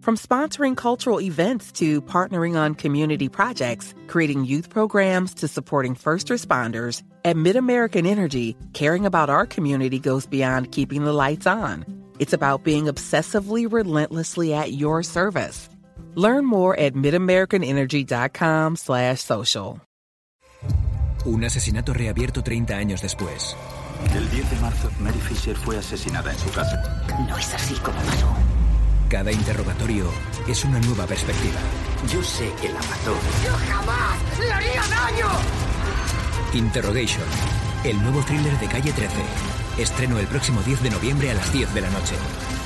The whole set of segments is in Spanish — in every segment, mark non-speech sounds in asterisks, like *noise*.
From sponsoring cultural events to partnering on community projects, creating youth programs to supporting first responders, at MidAmerican Energy, caring about our community goes beyond keeping the lights on. It's about being obsessively relentlessly at your service. Learn more at midamericanenergy.com slash social. Un asesinato reabierto 30 años después. El 10 de marzo, Mary Fisher fue asesinada en su casa. No es así como pasó. Cada interrogatorio es una nueva perspectiva. Yo sé que la mató. ¡Yo jamás le haría daño! Interrogation, el nuevo thriller de Calle 13. Estreno el próximo 10 de noviembre a las 10 de la noche.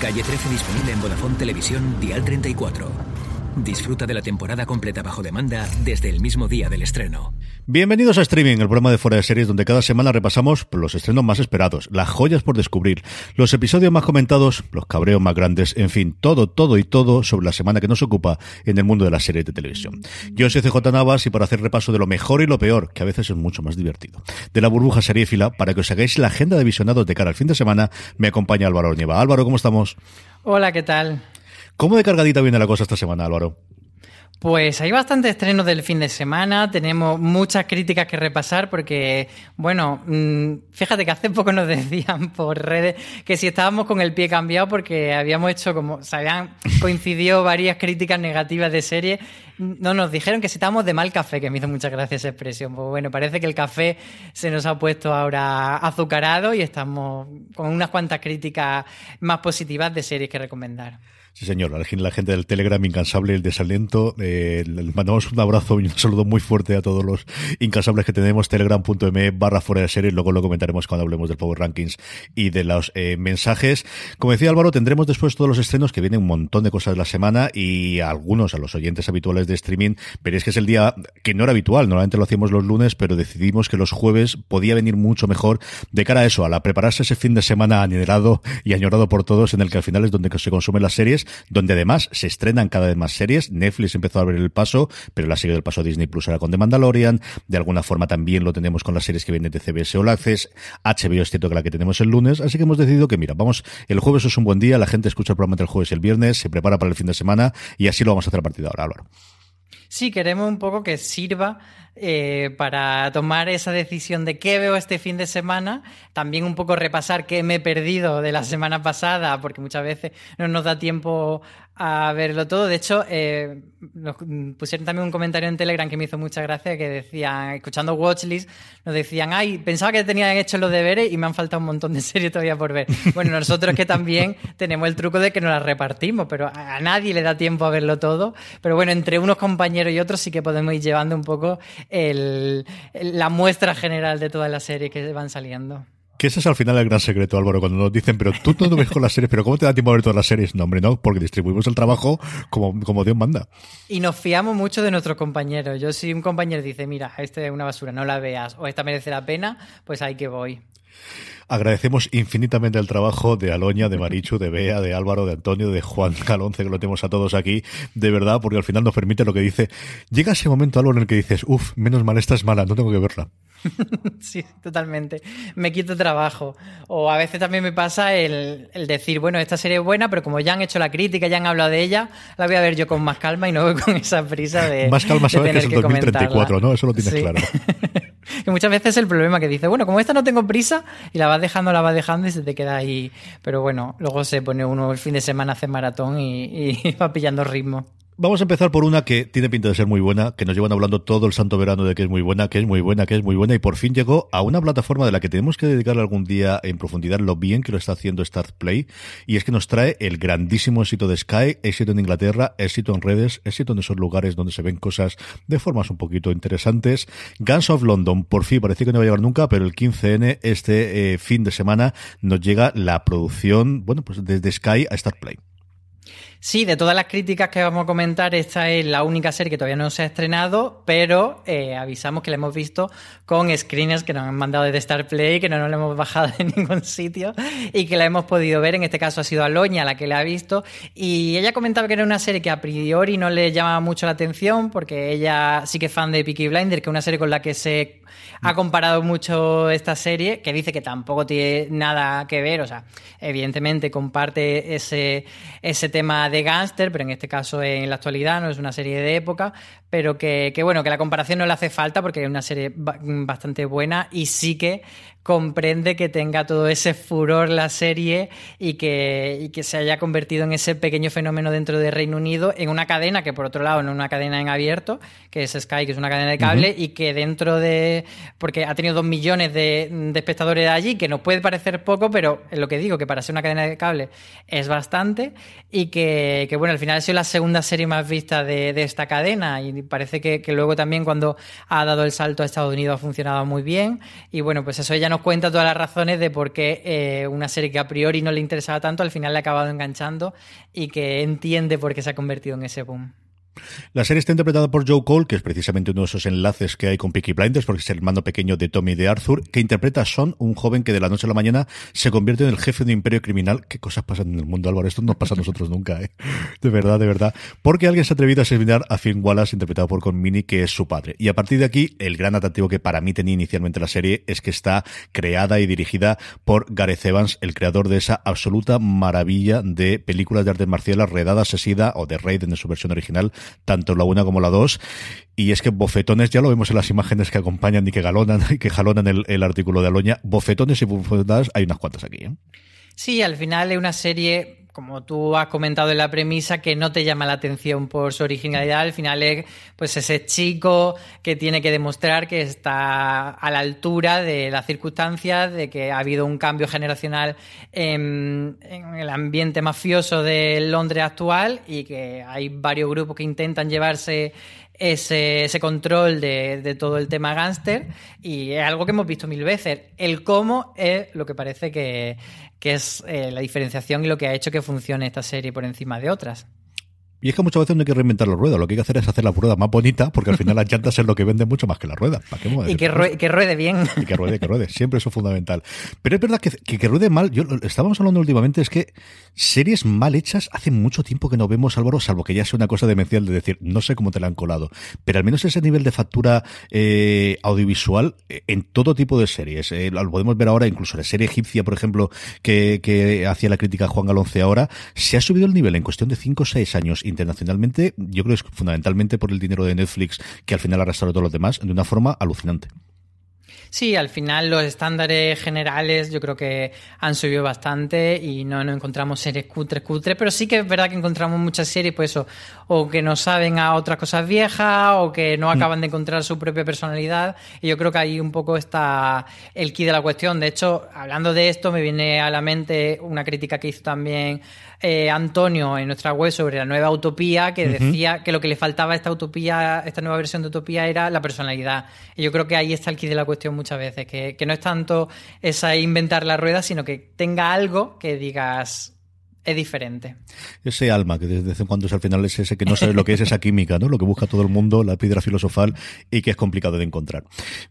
Calle 13 disponible en Vodafone Televisión, Dial 34. Disfruta de la temporada completa bajo demanda desde el mismo día del estreno. Bienvenidos a Streaming, el programa de fuera de series donde cada semana repasamos los estrenos más esperados, las joyas por descubrir, los episodios más comentados, los cabreos más grandes, en fin, todo, todo y todo sobre la semana que nos ocupa en el mundo de las series de televisión. Yo soy CJ Navas y para hacer repaso de lo mejor y lo peor, que a veces es mucho más divertido, de la burbuja seriéfila, para que os hagáis la agenda de visionados de cara al fin de semana, me acompaña Álvaro Nieva. Álvaro, ¿cómo estamos? Hola, ¿qué tal? ¿Cómo de cargadita viene la cosa esta semana, Álvaro? Pues hay bastantes estrenos del fin de semana, tenemos muchas críticas que repasar porque, bueno, mmm, fíjate que hace poco nos *laughs* decían por redes que si estábamos con el pie cambiado porque habíamos hecho como, se habían coincidido varias críticas negativas de serie, no nos dijeron que si estábamos de mal café, que me hizo muchas gracias esa expresión. Pues bueno, parece que el café se nos ha puesto ahora azucarado y estamos con unas cuantas críticas más positivas de series que recomendar. Sí, señor. La gente del Telegram incansable, el desalento. Eh, les mandamos un abrazo y un saludo muy fuerte a todos los incansables que tenemos. Telegram.me barra fuera de series. Luego lo comentaremos cuando hablemos del Power Rankings y de los eh, mensajes. Como decía Álvaro, tendremos después todos los estrenos que vienen un montón de cosas de la semana y algunos, a los oyentes habituales de streaming, veréis que es el día que no era habitual. Normalmente lo hacíamos los lunes, pero decidimos que los jueves podía venir mucho mejor de cara a eso, a la prepararse ese fin de semana anhelado y añorado por todos en el que al final es donde se consumen las series donde además se estrenan cada vez más series. Netflix empezó a abrir el paso, pero la sigue del paso Disney Plus ahora con The Mandalorian. De alguna forma también lo tenemos con las series que vienen de CBS All Access. HBO es cierto que la que tenemos el lunes, así que hemos decidido que, mira, vamos, el jueves es un buen día, la gente escucha el programa jueves y el viernes, se prepara para el fin de semana y así lo vamos a hacer a partir de ahora, Álvaro. Sí, queremos un poco que sirva eh, para tomar esa decisión de qué veo este fin de semana, también un poco repasar qué me he perdido de la semana pasada, porque muchas veces no nos da tiempo a verlo todo. De hecho, eh, nos pusieron también un comentario en Telegram que me hizo mucha gracia, que decían, escuchando Watchlist, nos decían, ay, pensaba que tenían hecho los deberes y me han faltado un montón de series todavía por ver. Bueno, nosotros que también tenemos el truco de que nos las repartimos, pero a nadie le da tiempo a verlo todo. Pero bueno, entre unos compañeros y otros sí que podemos ir llevando un poco el, la muestra general de todas las series que van saliendo. Que ese es al final el gran secreto, Álvaro, cuando nos dicen, pero tú no ves con las series, pero ¿cómo te da tiempo a ver todas las series? No, hombre, no, porque distribuimos el trabajo como, como Dios manda. Y nos fiamos mucho de nuestros compañeros. Yo si un compañero dice, mira, esta es una basura, no la veas, o esta merece la pena, pues ahí que voy. Agradecemos infinitamente el trabajo de Aloña, de Marichu, de Bea, de Álvaro, de Antonio, de Juan Calonce, que lo tenemos a todos aquí, de verdad, porque al final nos permite lo que dice. Llega ese momento, algo en el que dices, uff, menos mal, esta es mala, no tengo que verla. *laughs* sí, totalmente. Me quito trabajo. O a veces también me pasa el, decir, bueno, esta serie es buena, pero como ya han hecho la crítica, ya han hablado de ella, la voy a ver yo con más calma y no *laughs* con esa prisa de. Más calma sabes que es el 2034, ¿no? Eso lo tienes claro. *laughs* que muchas veces es el problema que dice, bueno, como esta no tengo prisa, y la vas dejando, la vas dejando y se te queda ahí. Pero bueno, luego se pone uno el fin de semana a hacer maratón y, y *laughs* va pillando ritmo. Vamos a empezar por una que tiene pinta de ser muy buena, que nos llevan hablando todo el santo verano de que es muy buena, que es muy buena, que es muy buena, y por fin llegó a una plataforma de la que tenemos que dedicarle algún día en profundidad lo bien que lo está haciendo Start Play, y es que nos trae el grandísimo éxito de Sky, éxito en Inglaterra, éxito en redes, éxito en esos lugares donde se ven cosas de formas un poquito interesantes. Guns of London, por fin, parece que no va a llegar nunca, pero el 15N, este eh, fin de semana, nos llega la producción, bueno, pues desde Sky a Start Play. Sí, de todas las críticas que vamos a comentar, esta es la única serie que todavía no se ha estrenado, pero eh, avisamos que la hemos visto con screeners que nos han mandado desde Star Play, que no nos la hemos bajado de *laughs* ningún sitio y que la hemos podido ver. En este caso ha sido Aloña la que la ha visto. Y ella comentaba que era una serie que a priori no le llamaba mucho la atención, porque ella sí que es fan de Peaky Blinder, que es una serie con la que se ha comparado mucho esta serie, que dice que tampoco tiene nada que ver, o sea, evidentemente comparte ese, ese tema de gángster, pero en este caso en la actualidad no es una serie de época, pero que, que, bueno, que la comparación no le hace falta porque es una serie bastante buena y sí que comprende que tenga todo ese furor la serie y que, y que se haya convertido en ese pequeño fenómeno dentro de Reino Unido en una cadena que por otro lado no es una cadena en abierto, que es Sky, que es una cadena de cable y que dentro de, porque ha tenido dos millones de, de, espectadores allí, que nos puede parecer poco, pero es lo que digo, que para ser una cadena de cable es bastante y que, que bueno, al final ha sido la segunda serie más vista de, de esta cadena y parece que, que, luego también cuando ha dado el salto a Estados Unidos ha funcionado muy bien y bueno, pues eso ya no nos cuenta todas las razones de por qué eh, una serie que a priori no le interesaba tanto al final le ha acabado enganchando y que entiende por qué se ha convertido en ese boom. La serie está interpretada por Joe Cole, que es precisamente uno de esos enlaces que hay con Peaky Blinders, porque es el hermano pequeño de Tommy de Arthur, que interpreta a Son, un joven que de la noche a la mañana se convierte en el jefe de un imperio criminal. ¿Qué cosas pasan en el mundo, Álvaro? Esto no pasa a nosotros nunca, ¿eh? De verdad, de verdad. Porque alguien se ha atrevido a asesinar a Finn Wallace, interpretado por Conmini, que es su padre. Y a partir de aquí, el gran atractivo que para mí tenía inicialmente la serie es que está creada y dirigida por Gareth Evans, el creador de esa absoluta maravilla de películas de artes marciales, Redada Asesida o de Raiden en su versión original, tanto la una como la 2. Y es que bofetones, ya lo vemos en las imágenes que acompañan y que galonan *laughs* y que jalonan el, el artículo de Aloña, bofetones y bofetadas hay unas cuantas aquí. ¿eh? Sí, al final es una serie como tú has comentado en la premisa, que no te llama la atención por su originalidad. Al final es pues ese chico que tiene que demostrar que está a la altura de las circunstancias, de que ha habido un cambio generacional en, el ambiente mafioso de Londres actual y que hay varios grupos que intentan llevarse ese, ese control de, de, todo el tema gángster y es algo que hemos visto mil veces. El cómo es lo que parece que, que es eh, la diferenciación y lo que ha hecho que funcione esta serie por encima de otras. Y es que muchas veces no hay que reinventar la rueda, lo que hay que hacer es hacer la rueda más bonita, porque al final las llantas es lo que vende mucho más que la rueda. y que, ruede, que ruede bien. *laughs* Y que ruede, que ruede. Siempre eso es fundamental. Pero es verdad que, que, que, ruede mal, yo estábamos hablando últimamente, es que series mal hechas hace mucho tiempo que no vemos, Álvaro, salvo que ya sea una cosa demencial de decir, no sé cómo te la han colado. Pero al menos ese nivel de factura eh, audiovisual eh, en todo tipo de series. Eh, lo podemos ver ahora, incluso la serie egipcia, por ejemplo, que, que hacía la crítica Juan Galonce ahora, se ha subido el nivel en cuestión de 5 o 6 años internacionalmente, yo creo que es fundamentalmente por el dinero de Netflix, que al final ha arrastrado a todos los demás, de una forma alucinante. Sí, al final los estándares generales yo creo que han subido bastante y no, no encontramos series cutres, cutres, pero sí que es verdad que encontramos muchas series, pues eso, o que no saben a otras cosas viejas o que no acaban de encontrar su propia personalidad y yo creo que ahí un poco está el key de la cuestión. De hecho, hablando de esto, me viene a la mente una crítica que hizo también eh, Antonio en nuestra web sobre la nueva utopía, que decía que lo que le faltaba a esta utopía, esta nueva versión de utopía era la personalidad. Y yo creo que ahí está el key de la cuestión muchas veces, que, que no es tanto esa inventar la rueda, sino que tenga algo que digas, es diferente. Ese alma que desde cuando es al final es ese que no sabe lo que es esa química, ¿no? Lo que busca todo el mundo, la piedra filosofal y que es complicado de encontrar.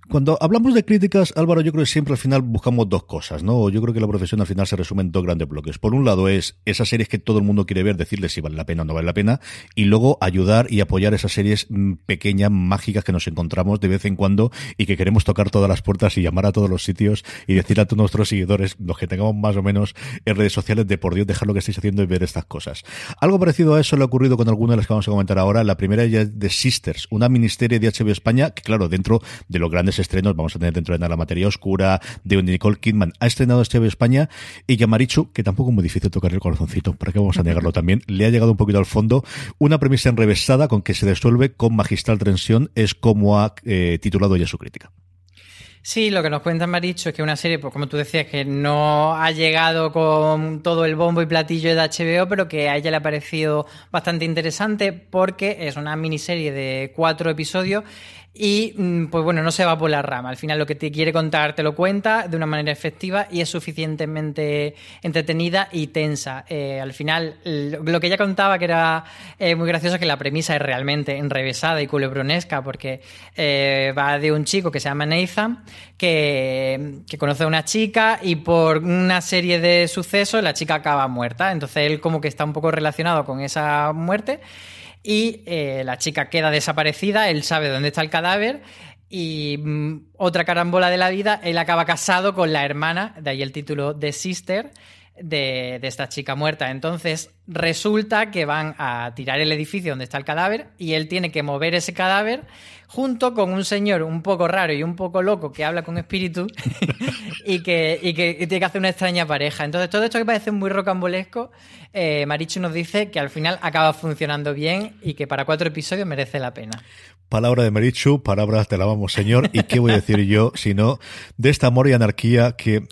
Cuando hablamos de críticas, Álvaro, yo creo que siempre al final buscamos dos cosas, ¿no? Yo creo que la profesión al final se resume en dos grandes bloques. Por un lado es esas series que todo el mundo quiere ver, decirle si vale la pena o no vale la pena, y luego ayudar y apoyar esas series mm, pequeñas, mágicas que nos encontramos de vez en cuando y que queremos tocar todas las puertas y llamar a todos los sitios y decir a todos nuestros seguidores, los que tengamos más o menos en redes sociales, de por Dios dejar lo que estáis haciendo y ver estas cosas. Algo parecido a eso le ha ocurrido con algunas de las que vamos a comentar ahora. La primera ya es de Sisters, una ministeria de HBO España que, claro, dentro de los grandes estrenos vamos a tener dentro de La Materia Oscura, de Nicole Kidman, ha estrenado HBO España y Yamarichu, que tampoco es muy difícil tocar el corazoncito, para qué vamos a negarlo *laughs* también, le ha llegado un poquito al fondo. Una premisa enrevesada con que se resuelve con magistral tensión es como ha eh, titulado ya su crítica. Sí, lo que nos cuenta Maricho es que una serie, pues como tú decías, que no ha llegado con todo el bombo y platillo de HBO, pero que a ella le ha parecido bastante interesante porque es una miniserie de cuatro episodios y mm, pues bueno, no se va por la rama. Al final lo que te quiere contar te lo cuenta de una manera efectiva y es suficientemente entretenida y tensa. Eh, al final, lo que ella contaba que era eh, muy gracioso que la premisa es realmente enrevesada y culebronesca porque eh, va de un chico que se llama Nathan que, que conoce a una chica y por una serie de sucesos la chica acaba muerta. Entonces él como que está un poco relacionado con esa muerte y eh, la chica queda desaparecida, él sabe dónde está el cadáver y mm, otra carambola de la vida, él acaba casado con la hermana, de ahí el título de Sister, de, de, esta chica muerta. Entonces resulta que van a tirar el edificio donde está el cadáver y él tiene que mover ese cadáver junto con un señor un poco raro y un poco loco que habla con espíritu *laughs* y, que, y que tiene que hacer una extraña pareja. Entonces, todo esto que parece muy rocambolesco, eh, Marichu nos dice que al final acaba funcionando bien y que para cuatro episodios merece la pena. Palabra de Marichu, palabras te la vamos, señor. ¿Y qué voy a decir yo, sino de esta amor y anarquía que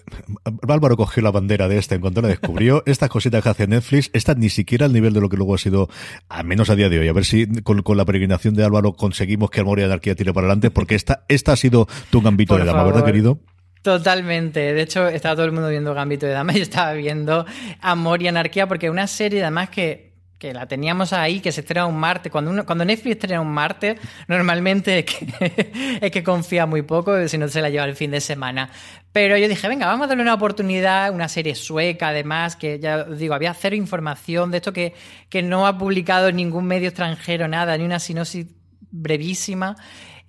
Álvaro cogió la bandera de esta en cuanto la descubrió? Estas cositas que hace Netflix, estas ni siquiera al nivel de lo que luego ha sido, al menos a día de hoy. A ver si con, la peregrinación de Álvaro conseguimos que Amor y anarquía tire para adelante, porque esta, esta ha sido tu gambito de dama, ¿verdad, querido? Totalmente. De hecho, estaba todo el mundo viendo Gambito de Dama. *laughs* Yo estaba viendo Amor y Anarquía porque una serie, además, que que la teníamos ahí, que se estrena un martes. Cuando, cuando Netflix estrena un martes, *laughs* normalmente es que, *laughs* es que confía muy poco, si no se la lleva el fin de semana. Pero yo dije, venga, vamos a darle una oportunidad, una serie sueca, además, que ya os digo, había cero información de esto que, que no ha publicado ningún medio extranjero nada, ni una sinopsis brevísima.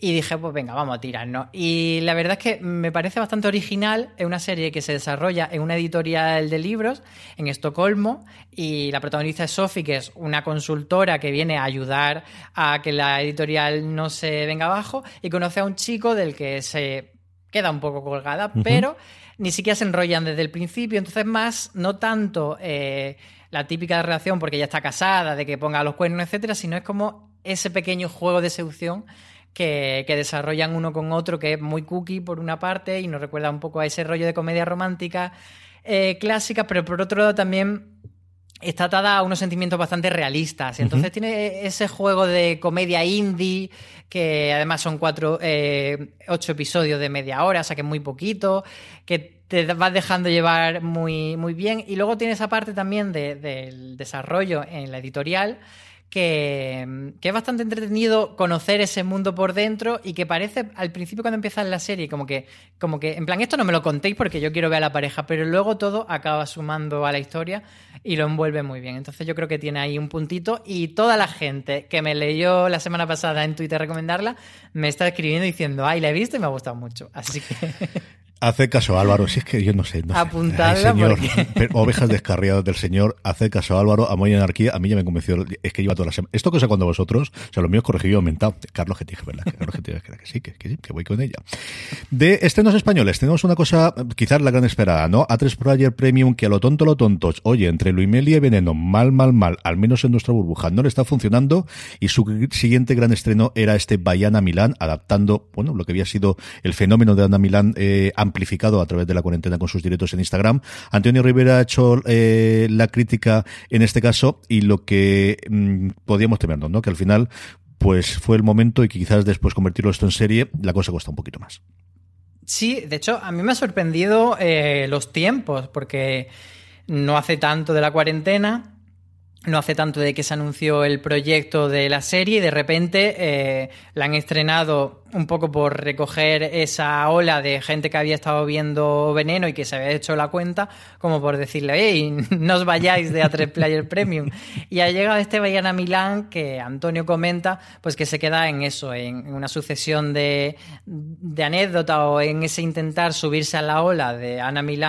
Y dije, pues venga, vamos a tirarnos. Y la verdad es que me parece bastante original. Es una serie que se desarrolla en una editorial de libros en Estocolmo. Y la protagonista es Sophie, que es una consultora que viene a ayudar a que la editorial no se venga abajo. Y conoce a un chico del que se queda un poco colgada, pero ni siquiera se enrollan desde el principio. Entonces, más, no tanto eh, la típica relación porque ya está casada, de que ponga los cuernos, etcétera, sino es como ese pequeño juego de seducción que, desarrollan uno con otro, que es muy cookie por una parte y nos recuerda un poco a ese rollo de comedia romántica eh, clásica, pero por otro lado también está atada a unos sentimientos bastante realistas. Entonces tiene ese juego de comedia indie, que además son cuatro, eh, ocho episodios de media hora, o sea que es muy poquito, que te vas dejando llevar muy, muy bien. Y luego tiene esa parte también del desarrollo en la editorial que, es bastante entretenido conocer ese mundo por dentro y que parece al principio cuando empieza la serie como que, como que, en plan, esto no me lo contéis porque yo quiero ver a la pareja, pero luego todo acaba sumando a la historia y lo envuelve muy bien. Entonces yo creo que tiene ahí un puntito y toda la gente que me leyó la semana pasada en Twitter recomendarla me está escribiendo diciendo, ay, la he visto y me ha gustado mucho. Así que... *laughs* Hace caso Álvaro, si es que yo no sé. No señor, *laughs* Ovejas descarriadas del señor, hace caso Álvaro, a y Anarquía, a mí ya me convenció, es que lleva toda la semana. Esto que sé cuando vosotros, o sea, lo mío es corregido y aumentado. Carlos dije, ¿verdad? Carlos que, que sí, que, sí, que voy con ella. De estrenos españoles, tenemos una cosa, quizás la gran esperada, ¿no? A3 Player Premium, que a lo tonto, lo tontos, oye, entre Luimelia y Veneno, mal, mal, mal, al menos en nuestra burbuja, no le está funcionando, y su siguiente gran estreno era este Bayana Milán, adaptando, bueno, lo que había sido el fenómeno de Ana Milán, eh, amplificado a través de la cuarentena con sus directos en Instagram. Antonio Rivera ha hecho eh, la crítica en este caso y lo que mm, podíamos temernos, ¿no? Que al final pues fue el momento y que quizás después convertirlo esto en serie, la cosa cuesta un poquito más. Sí, de hecho, a mí me ha sorprendido eh, los tiempos, porque no hace tanto de la cuarentena no hace tanto de que se anunció el proyecto de la serie y de repente eh, la han estrenado un poco por recoger esa ola de gente que había estado viendo Veneno y que se había hecho la cuenta, como por decirle, hey, *laughs* no os vayáis de A3 Player Premium. Y ha llegado este Bayana Milán que Antonio comenta, pues que se queda en eso, en, una sucesión de, de anécdotas o en ese intentar subirse a la ola de Ana Milán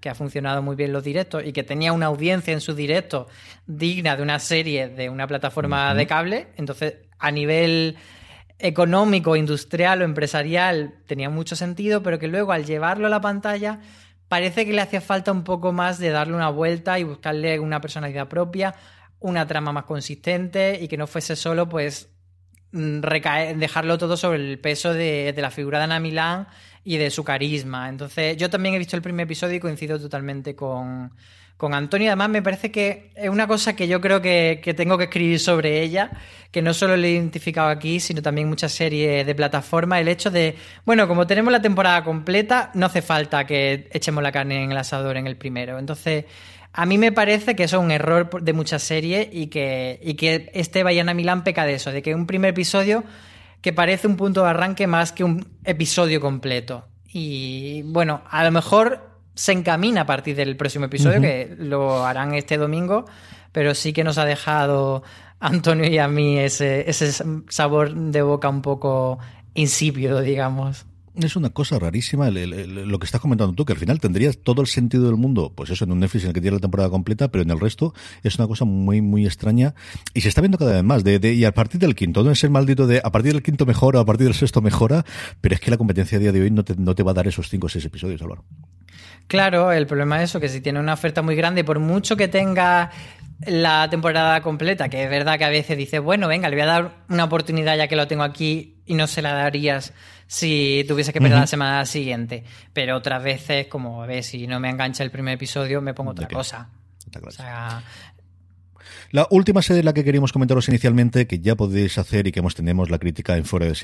que ha funcionado muy bien los directos y que tenía una audiencia en sus directos digna de una serie de una plataforma de cable. Entonces, a nivel económico, industrial o empresarial tenía mucho sentido, pero que luego al llevarlo a la pantalla parece que le hacía falta un poco más de darle una vuelta y buscarle una personalidad propia, una trama más consistente y que no fuese solo pues mm, dejarlo todo sobre el peso de, de la figura de Ana Milán y de su carisma. Entonces, yo también he visto el primer episodio y coincido totalmente con, con Antonio. Además, me parece que es una cosa que yo creo que, tengo que escribir sobre ella, que no solo le he identificado aquí, sino también muchas series de plataforma. El hecho de, bueno, como tenemos la temporada completa, no hace falta que echemos la carne en el asador en el primero. Entonces, a mí me parece que eso es un error de muchas series y que, y que este Bayana Milán peca de eso, de que un primer episodio que parece un punto de arranque más que un episodio completo. Y bueno, a lo mejor se encamina a partir del próximo episodio, que lo harán este domingo, pero sí que nos ha dejado Antonio y a mí ese, ese sabor de boca un poco insípido, digamos es una cosa rarísima lo que estás comentando tú, que al final tendrías todo el sentido del mundo, pues eso en un Netflix en el que tiene la temporada completa, pero en el resto es una cosa muy, muy extraña y se está viendo cada vez más. Y a partir del quinto, no es el maldito de a partir del quinto mejora, a partir del sexto mejora, pero es que la competencia a día de hoy no te, no te va a dar esos cinco o seis episodios, Álvaro. Claro, el problema es eso, que si tiene una oferta muy grande, por mucho que tenga la temporada completa, que es verdad que a veces dices, bueno, venga, le voy a dar una oportunidad ya que lo tengo aquí y no se la darías si tuviese que perder la semana siguiente. Pero otras veces, como ves, si no me engancha el primer episodio, me pongo otra cosa. O sea, la última serie de la que queríamos comentaros inicialmente, que ya podéis hacer y que hemos tenemos la crítica en fuera de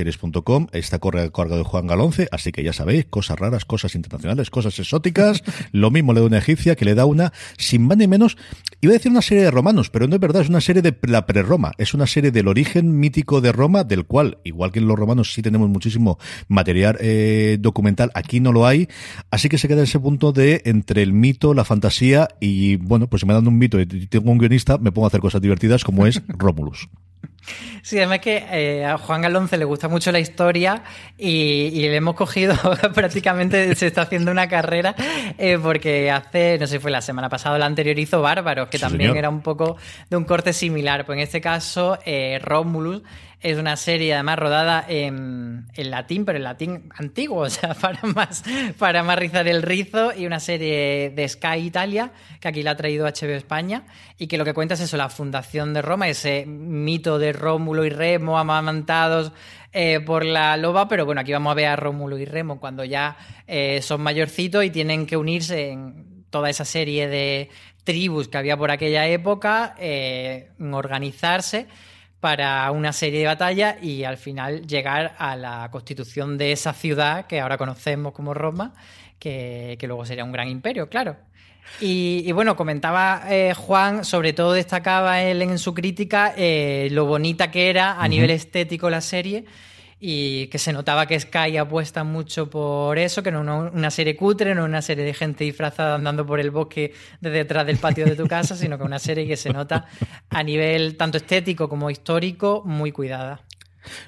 está corre cargo de Juan Galonce, así que ya sabéis, cosas raras, cosas internacionales, cosas exóticas, *laughs* lo mismo le da una egipcia que le da una, sin más ni menos, iba a decir una serie de romanos, pero no es verdad, es una serie de la pre-Roma, es una serie del origen mítico de Roma, del cual, igual que en los romanos sí tenemos muchísimo material eh, documental, aquí no lo hay, así que se queda en ese punto de entre el mito, la fantasía y, bueno, pues si me dan un mito y tengo un guionista, me pongo a hacer cosas divertidas como es *laughs* Romulus. Sí, además que eh, a Juan Galonce le gusta mucho la historia y, le hemos cogido *laughs* prácticamente, se está haciendo una carrera eh, porque hace, no sé si fue la semana pasada o la anterior hizo Bárbaros, que también era un poco de un corte similar. Pues en este caso, eh, Romulus es una serie además rodada en, latín, pero en latín antiguo, *laughs* o sea, para más, para más rizar el rizo, y una serie de Sky Italia, que aquí la ha traído HBO España, y que lo que cuenta es eso, la fundación de Roma, ese mito de Rómulo y Remo amamantados eh, por la loba, pero bueno, aquí vamos a ver a Rómulo y Remo cuando ya eh, son mayorcitos y tienen que unirse en toda esa serie de tribus que había por aquella época, eh, organizarse para una serie de batallas y al final llegar a la constitución de esa ciudad que ahora conocemos como Roma, que, luego sería un gran imperio, claro. Y, bueno, comentaba eh, Juan, sobre todo destacaba él en su crítica eh, lo bonita que era a nivel estético la serie y que se notaba que Sky apuesta mucho por eso, que no es una serie cutre, no es una serie de gente disfrazada andando por el bosque de detrás del patio de tu casa, sino que es una serie que se nota a nivel tanto estético como histórico muy cuidada.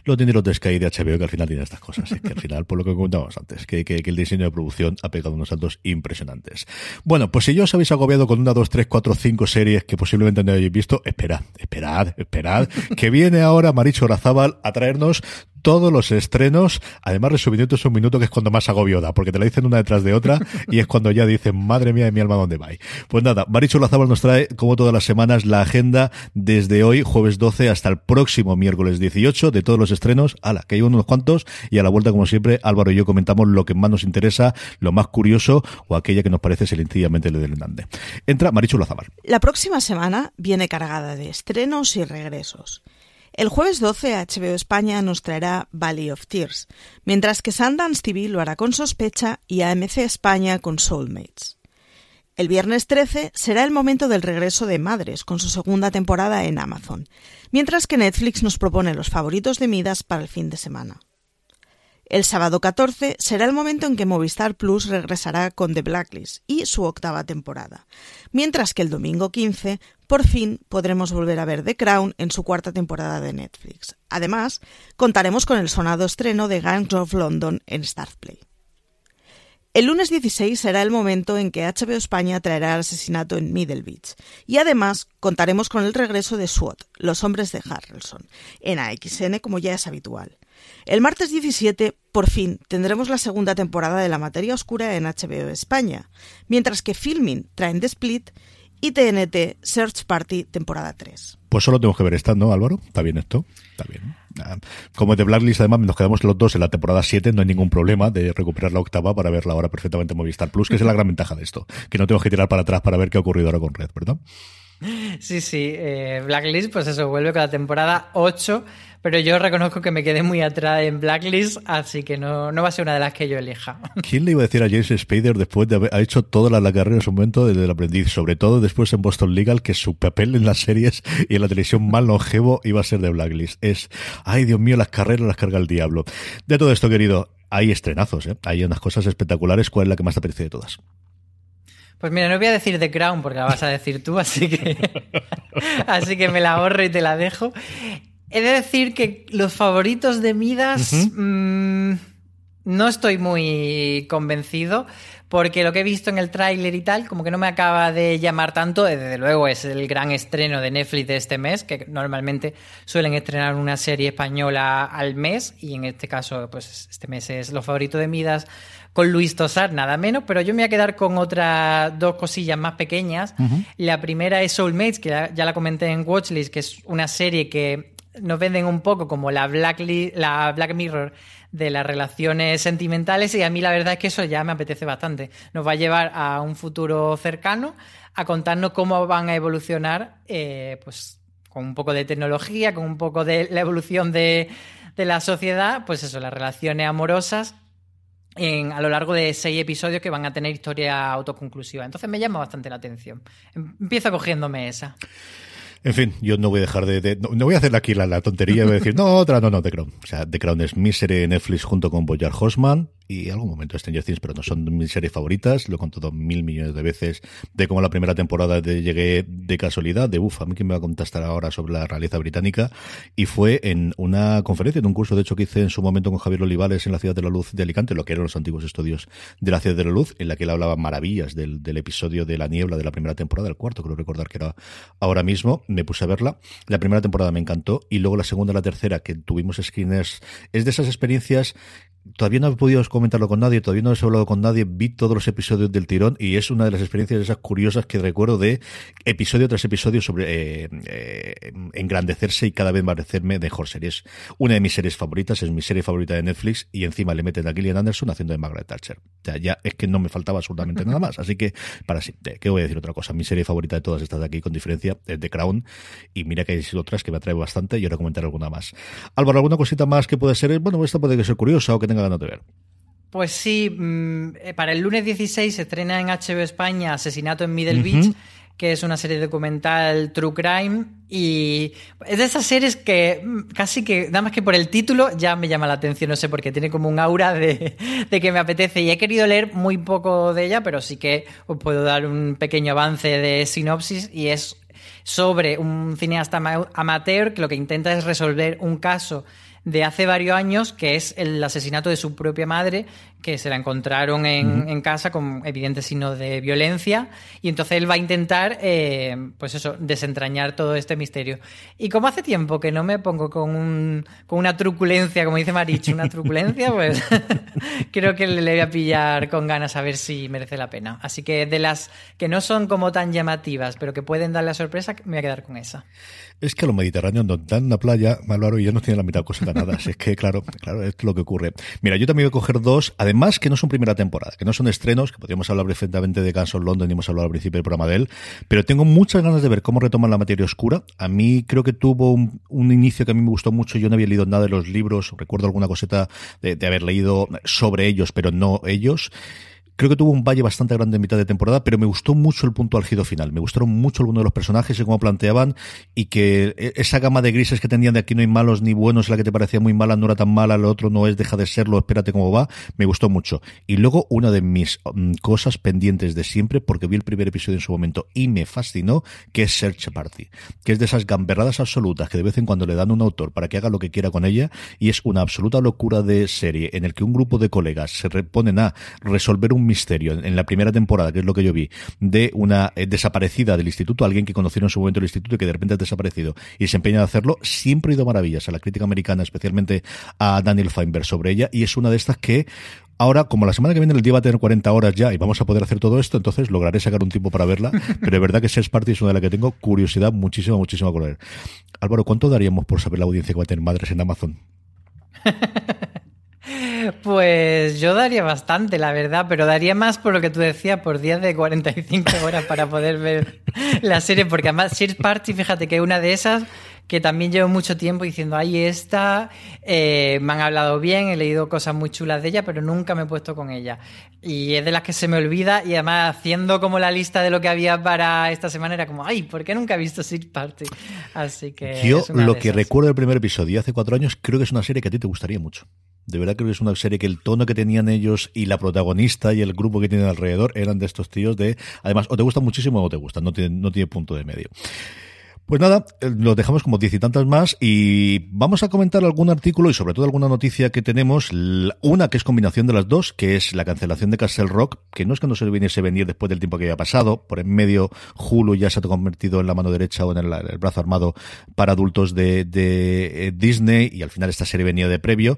Los dineros de Sky de HBO que al final tienen estas cosas. Que al final, por lo que comentábamos antes, que, que, el diseño de producción ha pegado unos saltos impresionantes. Bueno, pues si yo os habéis agobiado con una, dos, tres, cuatro, cinco series que posiblemente no hayáis visto, esperad, esperad, esperad, que viene ahora Maricho Razábal a traernos todos los estrenos, además resumiendo es un minuto que es cuando más agobio da, porque te la dicen una detrás de otra y es cuando ya dicen, madre mía de mi alma, ¿dónde va? Pues nada, Maricho Lazábal nos trae, como todas las semanas, la agenda desde hoy, jueves 12, hasta el próximo miércoles 18, de todos los estrenos, ala, que hay unos cuantos, y a la vuelta, como siempre, Álvaro y yo comentamos lo que más nos interesa, lo más curioso, o aquella que nos parece sencillamente le del Entra Maricho Lazábal. La próxima semana viene cargada de estrenos y regresos. El jueves 12 HBO España nos traerá Valley of Tears, mientras que Sundance TV lo hará con Sospecha y AMC España con Soulmates. El viernes 13 será el momento del regreso de Madres con su segunda temporada en Amazon, mientras que Netflix nos propone los favoritos de Midas para el fin de semana. El sábado 14 será el momento en que Movistar Plus regresará con The Blacklist y su octava temporada, mientras que el domingo 15 por fin podremos volver a ver The Crown en su cuarta temporada de Netflix. Además, contaremos con el sonado estreno de Gangs of London en Startplay. El lunes 16 será el momento en que HBO España traerá el asesinato en Middle Beach y además contaremos con el regreso de SWAT, Los Hombres de Harrelson, en AXN como ya es habitual. El martes 17, por fin, tendremos la segunda temporada de La Materia Oscura en HBO España, mientras que Filming traen The Split y TNT Search Party temporada 3. Pues solo tenemos que ver esta, ¿no, Álvaro? ¿Está bien esto? Está bien. Como de Blacklist, además, nos quedamos los dos en la temporada 7, no hay ningún problema de recuperar la octava para verla ahora perfectamente en Movistar Plus, que es la gran ventaja de esto, que no tengo que tirar para atrás para ver qué ha ocurrido ahora con Red, ¿verdad? Sí, sí, eh, Blacklist, pues eso, vuelve con la temporada 8, pero yo reconozco que me quedé muy atrás en Blacklist, así que no, no va a ser una de las que yo elija. *laughs* ¿Quién le iba a decir a James Spader después de haber hecho toda la, carrera en su momento desde el aprendiz, sobre todo después en Boston Legal, que su papel en las series y en la televisión más longevo iba a ser de Blacklist? Es, ay Dios mío, las carreras las carga el diablo. De todo esto, querido, hay estrenazos, ¿eh? hay unas cosas espectaculares. ¿Cuál es la que más te parece de todas? Pues mira, no voy a decir The Crown porque la vas a decir tú, así que, *laughs* así que me la ahorro y te la dejo. He de decir que los favoritos de Midas mm, no estoy muy convencido porque lo que he visto en el tráiler y tal, como que no me acaba de llamar tanto. Desde luego es el gran estreno de Netflix de este mes, que normalmente suelen estrenar una serie española al mes y en este caso, pues este mes es lo favorito de Midas con Luis Tosar, nada menos, pero yo me voy a quedar con otras dos cosillas más pequeñas. La primera es Soulmates, que ya, la comenté en Watchlist, que es una serie que nos venden un poco como la Black, la Black Mirror de las relaciones sentimentales y a mí la verdad es que eso ya me apetece bastante. Nos va a llevar a un futuro cercano a contarnos cómo van a evolucionar, eh, pues con un poco de tecnología, con un poco de la evolución de, de la sociedad, pues eso, las relaciones amorosas a lo largo de seis episodios que van a tener historia autoconclusiva. Entonces me llama bastante la atención. Empiezo cogiéndome esa. En fin, yo no voy a dejar de... no, voy a hacer aquí la, tontería de decir, no, otra, no, no, The Crown. O sea, The Crown es mi serie de Netflix junto con Boyar Hosman y algún momento Stranger Things, pero no son mis series favoritas. Lo he contado mil millones de veces de cómo la primera temporada de, llegué de casualidad, de uff, a mí que me va a contestar ahora sobre la realeza británica. Y fue en una conferencia, en un curso de hecho que hice en su momento con Javier Olivares en la Ciudad de la Luz de Alicante, lo que eran los antiguos estudios de la Ciudad de la Luz, en la que él hablaba maravillas del, del episodio de la niebla de la primera temporada, el cuarto, creo recordar que era ahora mismo. Me puse a verla. La primera temporada me encantó y luego la segunda la tercera, que tuvimos screeners, es de esas experiencias todavía no he podido comentarlo con nadie, todavía no he hablado con nadie, vi todos los episodios del tirón y es una de las experiencias esas curiosas que recuerdo de episodio tras episodio sobre eh, eh, engrandecerse y cada vez parecerme mejor series. Una de mis series favoritas, es mi serie favorita de Netflix y encima le meten a Gillian Anderson haciendo de Margaret Thatcher. Sea, ya es que no me faltaba absolutamente nada más. Así que, para sí, ¿qué voy a decir otra cosa? Mi serie favorita de todas estas de aquí, con diferencia, es The Crown y mira que hay otras que me atrae bastante y ahora comentar alguna más. Álvaro, ¿alguna cosita más que puede ser? Bueno, esta puede ser curiosa o que tenga ganas de ver. Pues sí, mm, eh, para el lunes 16 se estrena en HBO España Asesinato en Middle Beach, que es una serie documental True Crime. Y es de esas series que mm, casi que, nada más que por el título, ya me llama la atención, no sé, porque tiene como un aura de, de que me apetece. Y he querido leer muy poco de ella, pero sí que os puedo dar un pequeño avance de sinopsis y es sobre un cineasta amateur que lo que intenta es resolver un caso de hace varios años, que es el asesinato de su propia madre, que se la encontraron en, casa con evidentes signos de violencia, y entonces él va a intentar, eh, pues eso, desentrañar todo este misterio. Y como hace tiempo que no me pongo con, un, con una truculencia, como dice Marichu, una truculencia, *laughs* pues *laughs* creo que le voy a pillar con ganas a ver si merece la pena. Así que de las que no son como tan llamativas, pero que pueden dar la sorpresa, me voy a quedar con esa. Es que a los mediterráneos nos dan la playa, Malvaro, y yo no tienen la mitad de cosas ganadas. es que, claro, claro, es lo que ocurre. Mira, yo también voy a coger dos, además que no son primera temporada, que no son estrenos, que podríamos hablar perfectamente de Guns of London y hemos hablado al principio del programa de él, pero tengo muchas ganas de ver cómo retoman la materia oscura. A mí creo que tuvo un, inicio que a mí me gustó mucho. Yo no había leído nada de los libros, recuerdo alguna coseta de haber leído sobre ellos, pero no ellos. Creo que tuvo un valle bastante grande en mitad de temporada, pero me gustó mucho el punto álgido final. Me gustaron mucho algunos de los personajes y cómo planteaban y que e, esa gama de grises que tenían de aquí no hay malos ni buenos, la que te parecía muy mala no era tan mala, lo otro no es deja de serlo, espérate cómo va, me gustó mucho. Y luego una de mis mm, cosas pendientes de siempre, porque vi el primer episodio en su momento y me fascinó, que es Search Party, que es de esas gamberradas absolutas que de vez en cuando le dan un autor para que haga lo que quiera con ella y es una absoluta locura de serie en el que un grupo de colegas se reponen a resolver un misterio en la primera temporada, que es lo que yo vi, de una eh, desaparecida del instituto, alguien que conocieron en su momento el instituto y que de repente ha desaparecido y se empeña en hacerlo, siempre ha ido maravillas a la crítica americana, especialmente a Daniel Feinberg sobre ella, y es una de estas que Ahora, como la semana que viene el día va a tener 40 horas ya y vamos a poder hacer todo esto, entonces lograré sacar un tiempo para verla. *laughs* Pero es verdad que Sex Party es una de las que tengo curiosidad muchísima, muchísima con ver. Álvaro, ¿cuánto daríamos por saber la audiencia que va a tener Madres en Amazon? *laughs* Pues yo daría bastante, la verdad, pero daría más por lo que tú decías, por días de 45 *laughs* horas para poder ver la serie, porque además Search Party, fíjate que es una de esas que también llevo mucho tiempo diciendo, ahí está, eh, me han hablado bien, he leído cosas muy chulas de ella, pero nunca me he puesto con ella. Y es de las que se me olvida y además haciendo como la lista de lo que había para esta semana era como, ay, ¿por qué nunca he visto Search Party? Así que... Yo lo que recuerdo del primer episodio hace cuatro años, creo que es una serie que a ti te gustaría mucho. De verdad creo que es una serie que el tono que tenían ellos y la protagonista y el grupo que tienen alrededor eran de estos tíos de, además, o te gusta muchísimo o te gusta, no tiene, no tiene punto de medio. Pues nada, eh, lo dejamos como diez y tantas más y vamos a comentar algún artículo y sobre todo alguna noticia que tenemos. Una que es combinación de las dos, que es la cancelación de Castle Rock, que no es que no se viniese a venir después del tiempo que había pasado. Por en medio, Hulu ya se ha convertido en la mano derecha o en el, brazo armado para adultos de, de eh, Disney y al final esta serie venía de previo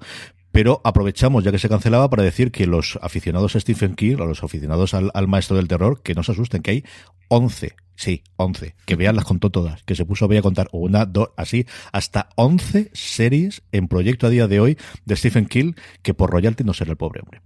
pero aprovechamos ya que se cancelaba para decir que los aficionados a Stephen King, o los aficionados al, maestro del terror, que no se asusten, que hay 11, sí, 11, que vean las contó todas, que se puso voy a contar una, dos, así, hasta 11 series en proyecto a día de hoy de Stephen King, que por royalty no será el pobre hombre.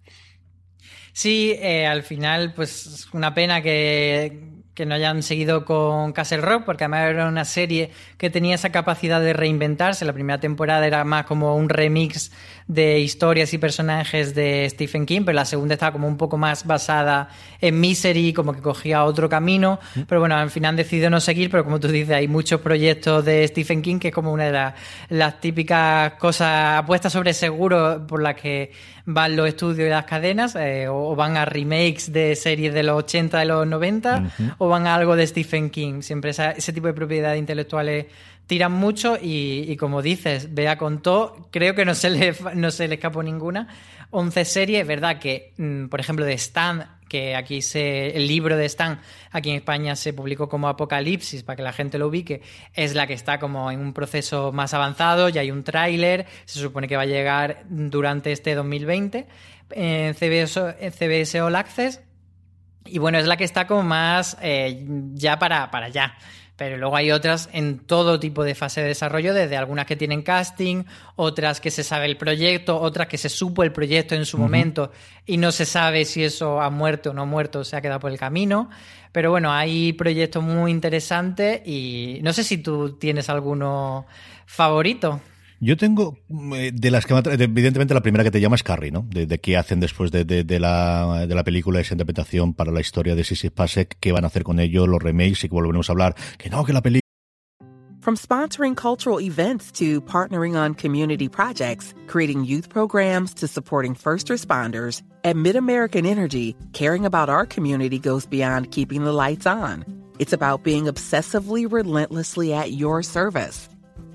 Sí, eh, al final, pues una pena que que no hayan seguido con Castle Rock, porque además era una serie que tenía esa capacidad de reinventarse. La primera temporada era más como un remix de historias y personajes de Stephen King, pero la segunda estaba como un poco más basada en Misery, como que cogía otro camino. Pero bueno, al final han decidido no seguir, pero como tú dices, hay muchos proyectos de Stephen King que es como una de las, típicas cosas apuestas sobre seguro por las que van los estudios y las cadenas, eh, o, van a remakes de series de los 80, de los 90, o van a algo de Stephen King. Siempre ese tipo de propiedades intelectuales tiran mucho y, como dices, Bea contó, creo que no se le, no se le escapó ninguna. 11 series, verdad que, mm, por ejemplo, de Stan, que aquí se, el libro de Stan, aquí en España se publicó como Apocalipsis, para que la gente lo ubique, es la que está como en un proceso más avanzado, ya hay un tráiler, se supone que va a llegar durante este 2020 en CBS, CBS All Access y bueno, es la que está como más eh, ya para, para allá. Pero luego hay otras en todo tipo de fase de desarrollo, desde algunas que tienen casting, otras que se sabe el proyecto, otras que se supo el proyecto en su momento y no se sabe si eso ha muerto o no ha muerto, se ha quedado por el camino. Pero bueno, hay proyectos muy interesantes y no sé si tú tienes alguno favorito. Yo tengo, eh, de las que evidentemente la primera que te llama es Carrie, ¿no? De, qué hacen después de, de, la, de la película, esa interpretación para la historia de Sissy Pasek, qué van a hacer con ello, los remakes y que volveremos a hablar, que no, que la película From sponsoring cultural events to partnering on community projects, creating youth programs to supporting first responders, at MidAmerican Energy, caring about our community goes beyond keeping the lights on. It's about being obsessively relentlessly at your service.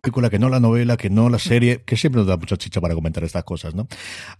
película, que no la novela, que no la serie, que siempre nos da mucha chicha para comentar estas cosas, ¿no?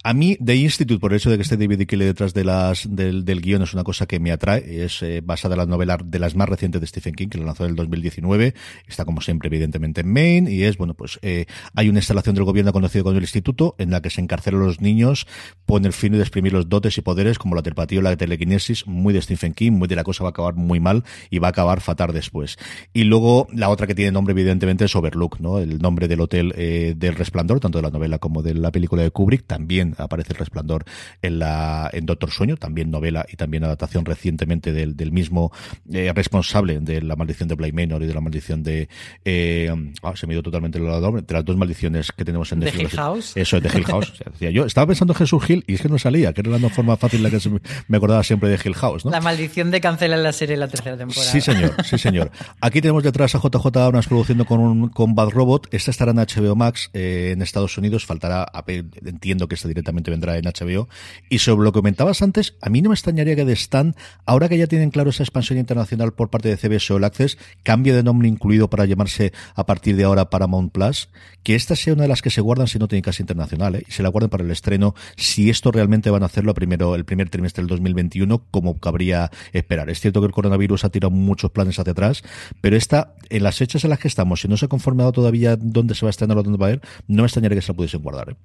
A mí, The Institute, por el hecho de que esté David Kelly detrás de las, del, del guion, es una cosa que me atrae. Es eh, basada en la novela de las más recientes de Stephen King, que lo lanzó en el 2019. Está, como siempre, evidentemente en Maine. Y es, bueno, pues eh, hay una instalación del gobierno conocido como el Instituto, en la que se encarcelan los niños, pone el fin de exprimir los dotes y poderes, como la telepatía o la telequinesis, muy de Stephen King, muy de la cosa va a acabar muy mal y va a acabar fatal después. Y luego, la otra que tiene nombre, evidentemente, es Overlook, ¿no? El nombre del hotel eh, del Resplandor, tanto de la novela como de la película de Kubrick. También aparece el Resplandor en la en Doctor Sueño, también novela y también adaptación recientemente del, del mismo eh, responsable de la maldición de Bly Manor y de la maldición de eh, ah, se me dio totalmente el lado de las dos maldiciones que tenemos en ¿De Hill House? Eso es de Hill House. O sea, decía yo estaba pensando en Jesús Hill y es que no salía, que era una forma fácil la que se me- me acordaba siempre de Hill House, ¿no? La maldición de cancelar la serie en la tercera temporada. Sí, señor, sí, señor. Aquí tenemos detrás a JJ Abrams produciendo con, un, con Bad Robot. Esta estará en HBO Max eh, en Estados Unidos. Faltará, a ver, entiendo que esta directamente vendrá en HBO. Y sobre lo que comentabas antes, a mí no me extrañaría que de Stan, ahora que ya tienen claro esa expansión internacional por parte de CBS All Access, cambie de nombre incluido para llamarse a partir de ahora Paramount Plus, que esta sea una de las que se guardan si no tienen casi internacional, ¿eh? y se la guarden para el estreno, si esto realmente van a hacerlo primero, el primer trimestre del 2021, como cabría esperar. Es cierto que el coronavirus ha tirado muchos planes hacia atrás, pero esta, en las fechas en las que estamos, si no se ha conformado todavía dónde se va a estrenar o dónde va a ir, no me extrañaría que se la pudiesen guardar. ¿eh?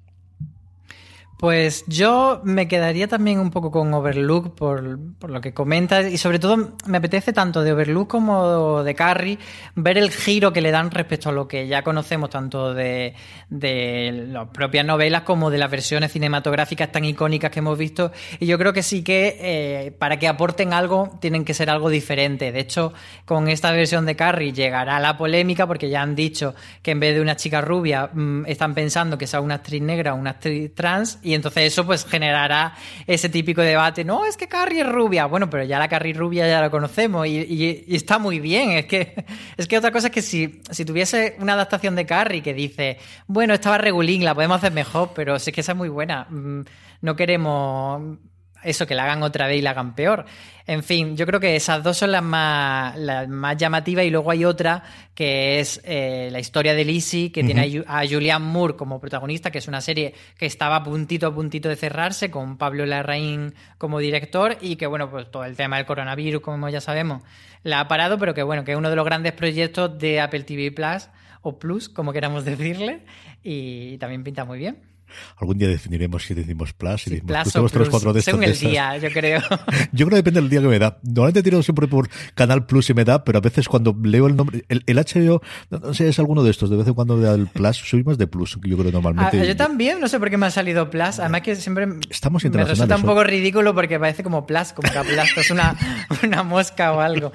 Pues yo me quedaría también un poco con Overlook por, lo que comentas y sobre todo me apetece tanto de Overlook como de Carrie ver el giro que le dan respecto a lo que ya conocemos tanto de, de las propias novelas como de las versiones cinematográficas tan icónicas que hemos visto y yo creo que sí que eh, para que aporten algo tienen que ser algo diferente. De hecho, con esta versión de Carrie llegará la polémica porque ya han dicho que en vez de una chica rubia mm, están pensando que sea una actriz negra o una actriz trans y entonces eso pues generará ese típico debate. No, es que Carrie es rubia. Bueno, pero ya la Carrie rubia ya la conocemos y, está muy bien. Es que, *laughs* es que otra cosa es que si, si tuviese una adaptación de Carrie que dice, bueno, estaba regulín, la podemos hacer mejor, pero sí que esa es muy buena. Mm, No queremos eso, que la hagan otra vez y la hagan peor. En fin, yo creo que esas dos son las más, las más llamativas y luego hay otra que es eh, la historia de Lizzie, que tiene a a Julianne Moore como protagonista, que es una serie que estaba a puntito a puntito de cerrarse con Pablo Larraín como director y que, bueno, pues todo el tema del coronavirus, como ya sabemos, la ha parado, pero que, bueno, que es uno de los grandes proyectos de Apple TV Plus o Plus, como queramos *laughs* decirle, y también pinta muy bien. Algún día definiremos si decimos Plus y decimos Plus "Tú o tenemos tres, Plus, cuatro de según el estas". día, yo creo. *laughs* Yo creo que depende del día que me da. Normalmente tiro siempre por Canal Plus y me da, pero a veces cuando leo el nombre, el, el HBO, no, sé, es alguno de estos, de vez en cuando me da el Plus, soy más de Plus, que yo creo Ah, normalmente. yo también, no sé por qué me ha salido Plus. Además que siempre Estamos me resulta un poco ridículo porque parece como Plus, como que aplastas una, *laughs* una mosca o algo.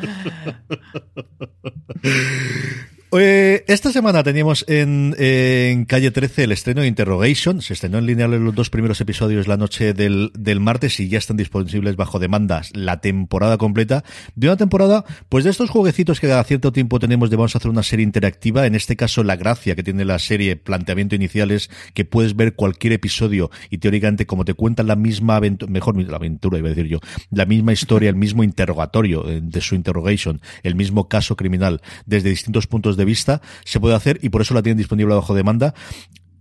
*laughs* Eh, esta semana teníamos en, en Calle 13 el estreno de Interrogation. Se estrenó en línea los dos primeros episodios la noche del, del martes y ya están disponibles bajo demandas la temporada completa. De una temporada, pues de estos jueguecitos que cada cierto tiempo tenemos de vamos a hacer una serie interactiva. En este caso, la gracia que tiene la serie, planteamiento inicial es que puedes ver cualquier episodio y teóricamente como te cuentan la misma aventura, mejor la aventura iba a decir yo, la misma historia, el mismo interrogatorio eh, de su interrogation, el mismo caso criminal desde distintos puntos de vista, se puede hacer y por eso la tienen disponible bajo demanda.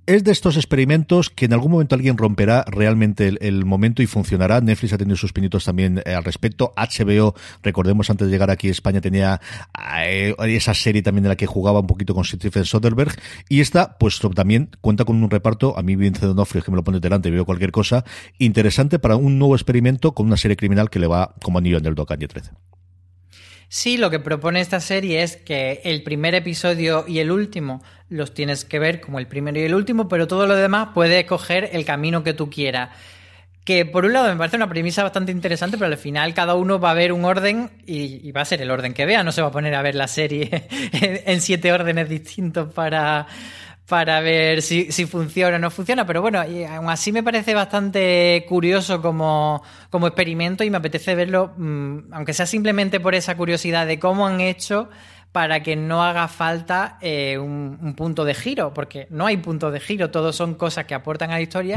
Es de estos experimentos que en algún momento alguien romperá realmente el, momento y funcionará. Netflix ha tenido sus pinitos también eh, al respecto. HBO, recordemos antes de llegar aquí a España, tenía eh, esa serie también de la que jugaba un poquito con Stephen Soderbergh. Y esta, pues también cuenta con un reparto, a mí Vince D'Onofrio, que me lo pone delante y veo cualquier cosa, interesante para un nuevo experimento con una serie criminal que le va como anillo en el Doc 13. Sí, lo que propone esta serie es que el primer episodio y el último los tienes que ver como el primero y el último, pero todo lo demás puedes coger el camino que tú quieras. que por un lado me parece una premisa bastante interesante, pero al final cada uno va a ver un orden y, va a ser el orden que vea, no se va a poner a ver la serie *laughs* en, siete órdenes distintos para, para ver si, funciona o no funciona, pero bueno, aún así me parece bastante curioso como, como experimento y me apetece verlo, mm, aunque sea simplemente por esa curiosidad de cómo han hecho para que no haga falta eh, un, punto de giro, porque no hay punto de giro, todos son cosas que aportan a la historia,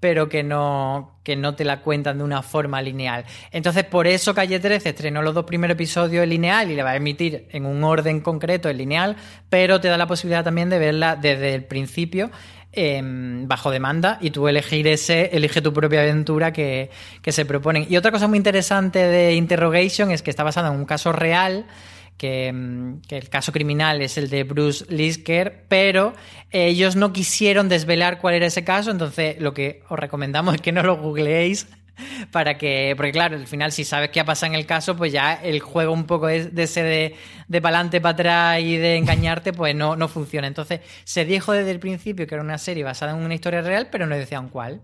pero que no, que no te la cuentan de una forma lineal. Entonces, por eso Calle 13 estrenó los dos primeros episodios en lineal y le va a emitir en un orden concreto en lineal, pero te da la posibilidad también de verla desde el principio. Em, bajo demanda y tú elegir ese, elige tu propia aventura que, que se proponen. Y otra cosa muy interesante de Interrogation es que está basada en un caso real Mm, que, el caso criminal es el de Bruce Lisker, pero ellos no quisieron desvelar cuál era ese caso, entonces lo que os recomendamos es que no lo googleéis *laughs* para que, porque claro, al final si sabes qué ha pasado en el caso, pues ya el juego un poco de, ese de, de para adelante, para atrás y de engañarte, pues no, no funciona. Entonces se dijo desde el principio que era una serie basada en una historia real, pero no decían cuál.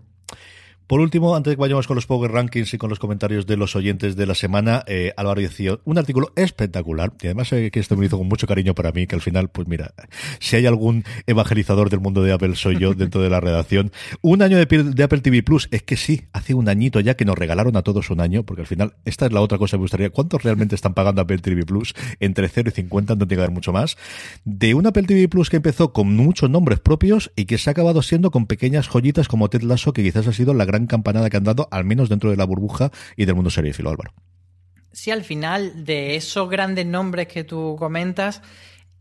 Por último, antes de que vayamos con los Power Rankings y con los comentarios de los oyentes de la semana, eh, Álvaro decía un artículo espectacular, y además que este me hizo con mucho cariño para mí, que al final, pues mira, si hay algún evangelizador del mundo de Apple soy yo dentro de la redacción. Un año de, Apple TV Plus, es que sí, hace un añito ya que nos regalaron a todos un año, porque al final, esta es la otra cosa que me gustaría, ¿cuántos realmente están pagando Apple TV Plus? Entre 0 y 50, no tiene que haber mucho más. De un Apple TV Plus que empezó con muchos nombres propios y que se ha acabado siendo con pequeñas joyitas como Ted Lasso, que quizás ha sido la gran gran campanada que han dado, al menos dentro de la burbuja y del mundo filo Álvaro. Sí, al final, de esos grandes nombres que tú comentas,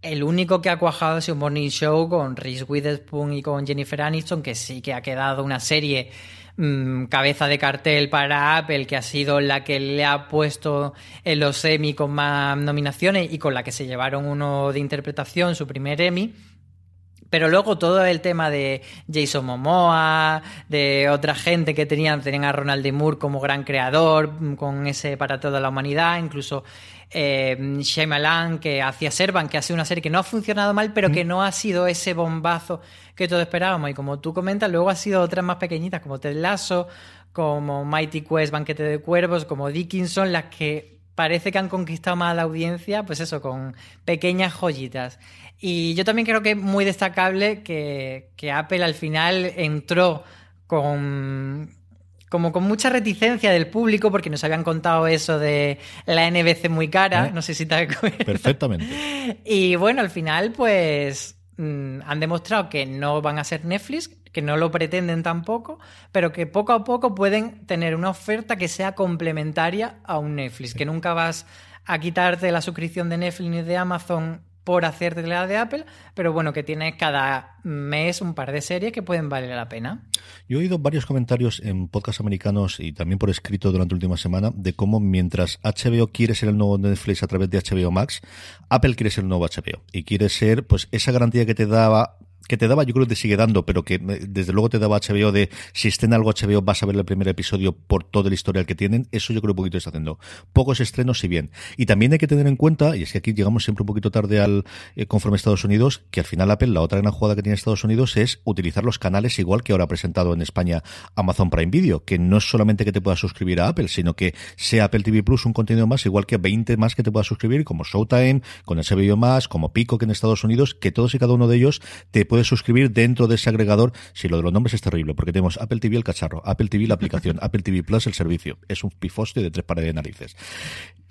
el único que ha cuajado ha sido Morning Show con Reese Witherspoon y con Jennifer Aniston, que sí que ha quedado una serie mm, cabeza de cartel para Apple, que ha sido la que le ha puesto en los Emmy con más nominaciones y con la que se llevaron uno de interpretación, su primer Emmy. Pero luego todo el tema de Jason Momoa, de otra gente que tenían, tenían a Ronald D. Moore como gran creador, mm, con ese para toda la humanidad, incluso eh, Shyamalan que hacía Servan, que ha sido una serie que no ha funcionado mal, pero que no ha sido ese bombazo que todos esperábamos. Y como tú comentas, luego ha sido otras más pequeñitas, como Ted Lasso, como Mighty Quest, Banquete de Cuervos, como Dickinson, las que parece que han conquistado más a la audiencia, pues eso, con pequeñas joyitas. Y yo también creo que es muy destacable que, Apple al final entró con como con mucha reticencia del público porque nos habían contado eso de la NBC muy cara, ¿Eh? no sé si te acuerdas. Perfectamente. Y bueno, al final pues mm, han demostrado que no van a ser Netflix, que no lo pretenden tampoco, pero que poco a poco pueden tener una oferta que sea complementaria a un Netflix, que nunca vas a quitarte la suscripción de Netflix ni de Amazon por hacerte la de Apple, pero bueno, que tienes cada mes un par de series que pueden valer la pena. Yo he oído varios comentarios en podcasts americanos y también por escrito durante la última semana de cómo mientras HBO quiere ser el nuevo Netflix a través de HBO Max, Apple quiere ser el nuevo HBO y quiere ser pues esa garantía que te daba que te daba, yo creo que te sigue dando, pero que eh, desde luego te daba HBO de si estén algo HBO vas a ver el primer episodio por todo el historial que tienen, eso yo creo un poquito está haciendo. Pocos estrenos, si bien. Y también hay que tener en cuenta, y es que aquí llegamos siempre un poquito tarde al eh, conforme Estados Unidos, que al final Apple, la otra gran jugada que tiene Estados Unidos es utilizar los canales igual que ahora ha presentado en España Amazon Prime Video, que no es solamente que te puedas suscribir a Apple, sino que sea Apple TV Plus un contenido más, igual que 20 más que te puedas suscribir, como Showtime, con HBO más, como Pico que en Estados Unidos, que todos y cada uno de ellos te puedes suscribir dentro de ese agregador, si lo de los nombres es terrible, porque tenemos Apple TV el cacharro, Apple TV la aplicación, *laughs* Apple TV Plus el servicio. Es un pifoste de tres pares de narices.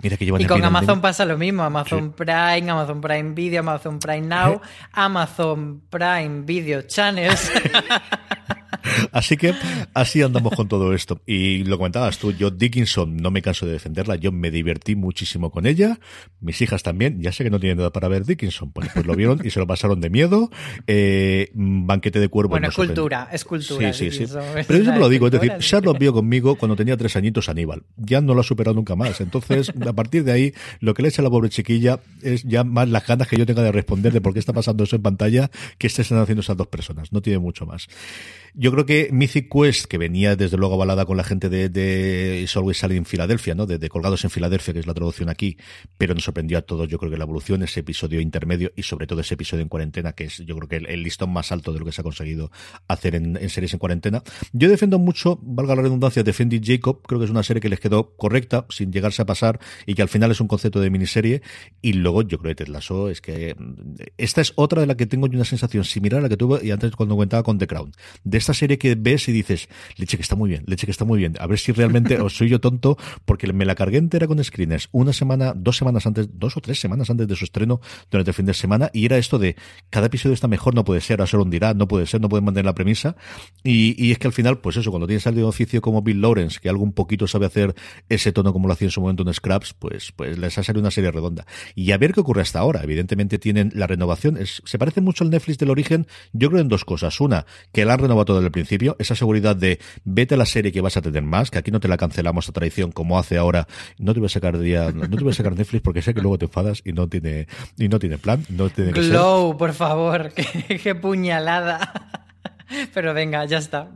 Mira que y con Amazon pasa lo mismo, Amazon Prime, Amazon Prime Video, Amazon Prime Now, *laughs* Amazon Prime Video Channels. *laughs* *laughs* Así que así andamos con todo esto. Y lo comentabas tú, yo Dickinson no me canso de defenderla, yo me divertí muchísimo con ella, mis hijas también, ya sé que no tienen nada para ver Dickinson, pues, pues lo vieron y se lo pasaron de miedo. Eh, banquete de cuervos. Bueno, es cultura, es cultura. Sí, sí, sí. Pero yo siempre lo digo, es decir, Charlotte vio conmigo cuando tenía tres añitos Aníbal. Ya no lo ha superado nunca más. Entonces, a partir de ahí, lo que le echa a la pobre chiquilla es ya más las ganas que yo tenga de responder de por qué está pasando eso en pantalla que estén haciendo esas dos personas. No tiene mucho más. Yo creo que Mythic Quest, que venía desde luego avalada con la gente de, de It's Always Sunny en Filadelfia, ¿no? De, Colgados en Filadelfia, que es la traducción aquí, pero nos sorprendió a todos, yo creo que la evolución, ese episodio intermedio y sobre todo ese episodio en cuarentena, que es yo creo que el, listón más alto de lo que se ha conseguido hacer en, series en cuarentena. Yo defiendo mucho, valga la redundancia, Defending Jacob, creo que es una serie que les quedó correcta, sin llegarse a pasar, y que al final es un concepto de miniserie, y luego yo creo que Ted Lasso es que mm, esta es otra de la que tengo una sensación similar a la que tuve y antes cuando comentaba con The Crown. De esta serie que ves y dices, leche que está muy bien, leche que está muy bien. A ver si realmente *laughs* o soy yo tonto, porque me la cargué entera con screeners una semana, dos semanas antes, dos o tres semanas antes de su estreno durante el fin de semana, y era esto de cada episodio está mejor, no puede ser, ahora solo un dirá, no puede ser, no pueden mantener la premisa. Y, y es que al final, pues eso, cuando tienes alguien de oficio como Bill Lawrence, que algo un poquito sabe hacer ese tono como lo hacía en su momento en Scraps, pues, pues les ha salido una serie redonda. Y a ver qué ocurre hasta ahora. Evidentemente tienen la renovación, es, se parece mucho al Netflix del origen, yo creo en dos cosas. Una, que la han renovado todo desde el principio, esa seguridad de vete a la serie que vas a tener más, que aquí no te la cancelamos a traición como hace ahora. No te voy a sacar día, no te voy a sacar Netflix porque sé que luego te enfadas y no tiene, y no tiene plan, no tiene Glow, por favor, *laughs* qué, puñalada. *laughs* Pero venga, ya está,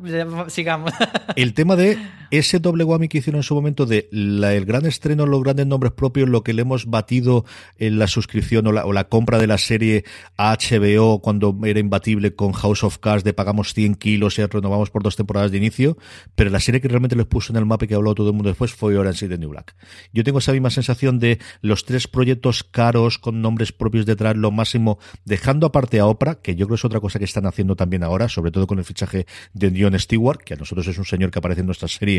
sigamos. *laughs* El tema de ese doble whammy que hicieron en su momento de el gran estreno, los grandes nombres propios, lo que le hemos batido en la suscripción o la, compra de la serie HBO cuando era imbatible con House of Cards de pagamos 100 kilos y renovamos por dos temporadas de inicio, pero la serie que realmente les puso en el mapa y que habló todo el mundo después fue Orange is New Black. Yo tengo esa misma sensación de los tres proyectos caros con nombres propios detrás, lo máximo, dejando aparte a Oprah, que yo creo es otra cosa que están haciendo también ahora, sobre todo con el fichaje de Jon Stewart, que a nosotros es un señor que aparece en nuestras series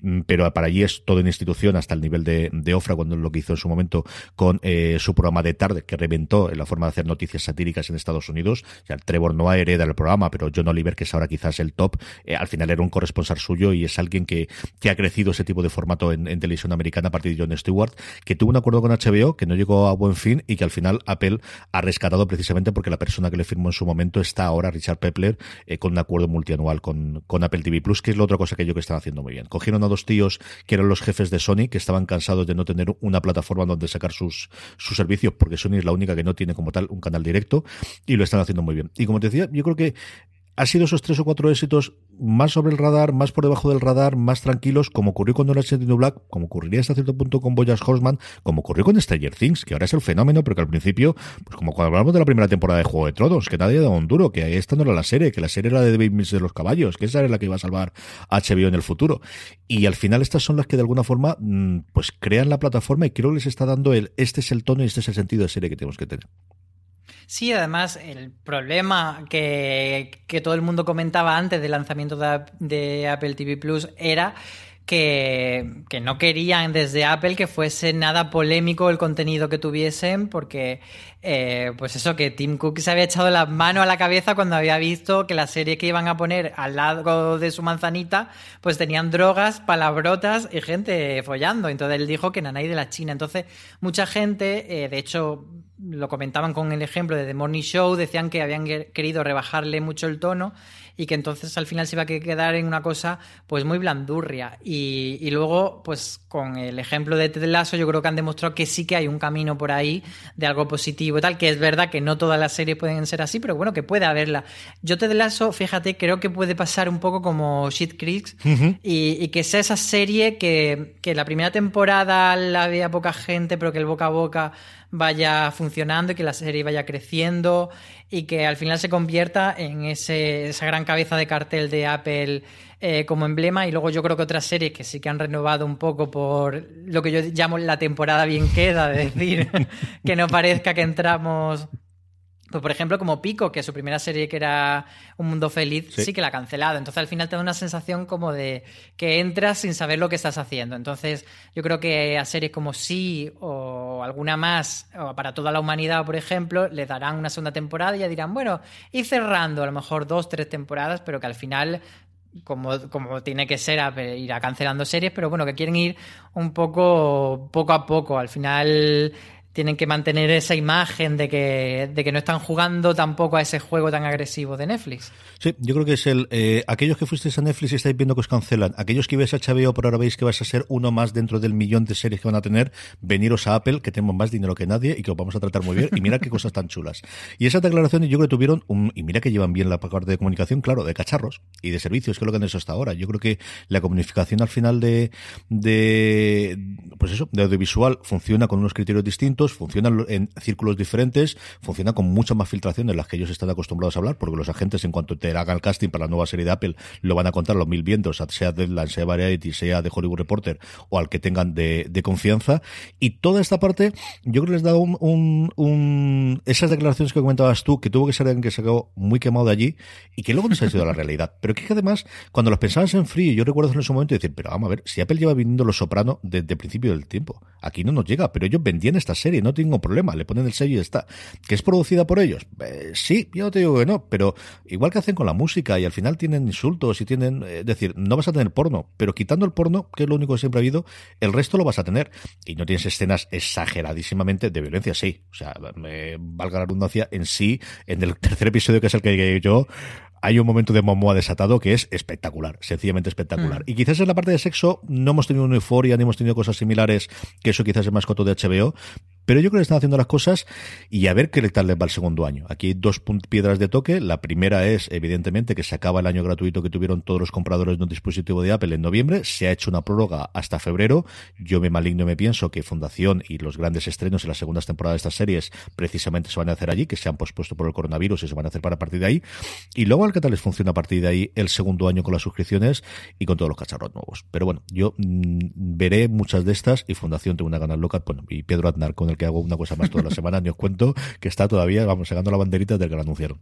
Mm, pero para allí es todo en institución hasta el nivel de, de Ofra, cuando lo que hizo en su momento con eh, su programa de tarde, que reventó en la forma de hacer noticias satíricas en Estados Unidos. O Trevor no hereda el programa, pero John Oliver, que es ahora quizás el top, eh, al final era un corresponsal suyo y es alguien que, que ha crecido ese tipo de formato en, televisión americana a partir de John Stewart, que tuvo un acuerdo con HBO que no llegó a buen fin y que al final Apple ha rescatado precisamente porque la persona que le firmó en su momento está ahora, Richard Pepler, eh, con un acuerdo multianual con, con Apple TV Plus, que es la otra cosa que yo que están haciendo muy bien cogieron a dos tíos que eran los jefes de Sony, que estaban cansados de no tener una plataforma donde sacar sus, sus servicios, porque Sony es la única que no tiene como tal un canal directo, y lo están haciendo muy bien. Y como te decía, yo creo que ha sido esos tres o cuatro éxitos más sobre el radar, más por debajo del radar, más tranquilos, como ocurrió con Orange is Black, como ocurriría hasta cierto punto con Boyas Horseman, como ocurrió con Stranger Things, que ahora es el fenómeno, pero que al principio, pues como cuando hablamos de la primera temporada de Juego de Tronos, que nadie dado un duro, que esta no era la serie, que la serie era de David Mills de los caballos, que esa era la que iba a salvar HBO en el futuro. Y al final estas son las que de alguna forma, mm, pues crean la plataforma y creo que les está dando el, este es el tono y este es el sentido de serie que tenemos que tener. Sí, además, el problema que, todo el mundo comentaba antes del lanzamiento de, Apple TV Plus era que, que, no querían desde Apple que fuese nada polémico el contenido que tuviesen, porque eh, pues eso, que Tim Cook se había echado la mano a la cabeza cuando había visto que la serie que iban a poner al lado de su manzanita, pues tenían drogas, palabrotas y gente follando. Entonces él dijo que nanay de la China. Entonces, mucha gente, eh, de hecho, lo comentaban con el ejemplo de The Morning Show, decían que habían querido rebajarle mucho el tono y que entonces al final se iba a quedar en una cosa pues muy blandurria. Y, luego, pues con el ejemplo de Ted Lasso, yo creo que han demostrado que sí que hay un camino por ahí de algo positivo y tal, que es verdad que no todas las series pueden ser así, pero bueno, que puede haberla. Yo Ted Lasso, fíjate, creo que puede pasar un poco como Shit Creeks y, que sea esa serie que, que la primera temporada la vea poca gente, pero que el boca a boca vaya funcionando y que la serie vaya creciendo y que al final se convierta en ese, esa gran cabeza de cartel de Apple eh, como emblema. Y luego yo creo que otras series que sí que han renovado un poco por lo que yo llamo la temporada bien queda, es decir, *laughs* que no parezca que entramos pues por ejemplo, como Pico, que su primera serie que era Un Mundo Feliz, sí. que la ha cancelado. Entonces al final te da una sensación como de que entras sin saber lo que estás haciendo. Entonces yo creo que a series como Sí o alguna más, o para toda la humanidad, por ejemplo, le darán una segunda temporada y ya dirán, bueno, ir cerrando a lo mejor dos, tres temporadas, pero que al final como, como, tiene que ser, irá cancelando series, pero bueno, que quieren ir un poco poco a poco. Al final tienen que mantener esa imagen de que, de que no están jugando tampoco a ese juego tan agresivo de Netflix. Sí, yo creo que es el. Eh, aquellos que fuisteis a Netflix y estáis viendo que os cancelan, aquellos que ibais a HBO pero ahora veis que vais a ser uno más dentro del millón de series que van a tener, veniros a Apple, que tenemos más dinero que nadie y que os vamos a tratar muy bien. Y mira qué cosas tan chulas. Y esa declaración yo creo que tuvieron un. Y mira que llevan bien la parte de comunicación, claro, de cacharros y de servicios, que es lo que han hecho hasta ahora. Yo creo que la comunicación al final de. de pues eso, de audiovisual funciona con unos criterios distintos, funciona en círculos diferentes, funciona con mucha más filtración de las que ellos están acostumbrados a hablar, porque los agentes, en cuanto te hagan el casting para la nueva serie de Apple, lo van a contar los mil vientos, sea Deadline, sea Variety, sea de Hollywood Reporter, o al que tengan de, de confianza. Y toda esta parte, yo creo que les da un, un, un, esas declaraciones que comentabas tú, que tuvo que ser alguien que se quedó muy quemado de allí, y que luego no se ha sido la realidad. Pero que además, cuando los pensabas en frío, yo recuerdo en ese momento decir, pero vamos a ver, si Apple lleva vendiendo Los Soprano desde el principio del tiempo, aquí no nos llega, pero ellos vendían esta serie, no tengo problema, le ponen el sello y está. ¿Que es producida por ellos? Eh, sí, yo no te digo que no, pero igual que hacen con la música y al final tienen insultos y tienen, es decir, no vas a tener porno, pero quitando el porno, que es lo único que siempre ha habido, el resto lo vas a tener. Y no tienes escenas exageradísimamente de violencia, sí. O sea, me valga la redundancia en sí, en el tercer episodio que es el que yo, hay un momento de Momoa desatado que es espectacular, sencillamente espectacular. Mm. Y quizás en la parte de sexo no hemos tenido una euforia ni hemos tenido cosas similares, que eso quizás es más coto de HBO, pero yo creo que están haciendo las cosas y a ver qué tal les va el segundo año. Aquí hay dos piedras de toque. La primera es, evidentemente, que se acaba el año gratuito que tuvieron todos los compradores de un dispositivo de Apple en noviembre. Se ha hecho una prórroga hasta febrero. Yo me maligno y me pienso que Fundación y los grandes estrenos en las segundas temporadas de estas series precisamente se van a hacer allí, que se han pospuesto por el coronavirus y se van a hacer para partir de ahí. Y luego al que tal les funciona a partir de ahí el segundo año con las suscripciones y con todos los cacharros nuevos. Pero bueno, yo mm, veré muchas de estas y Fundación tengo una ganas loca. Bueno, y Pedro Aznar con el que hago una cosa más toda la semana, ni os cuento que está todavía, vamos, sacando la banderita del que la anunciaron.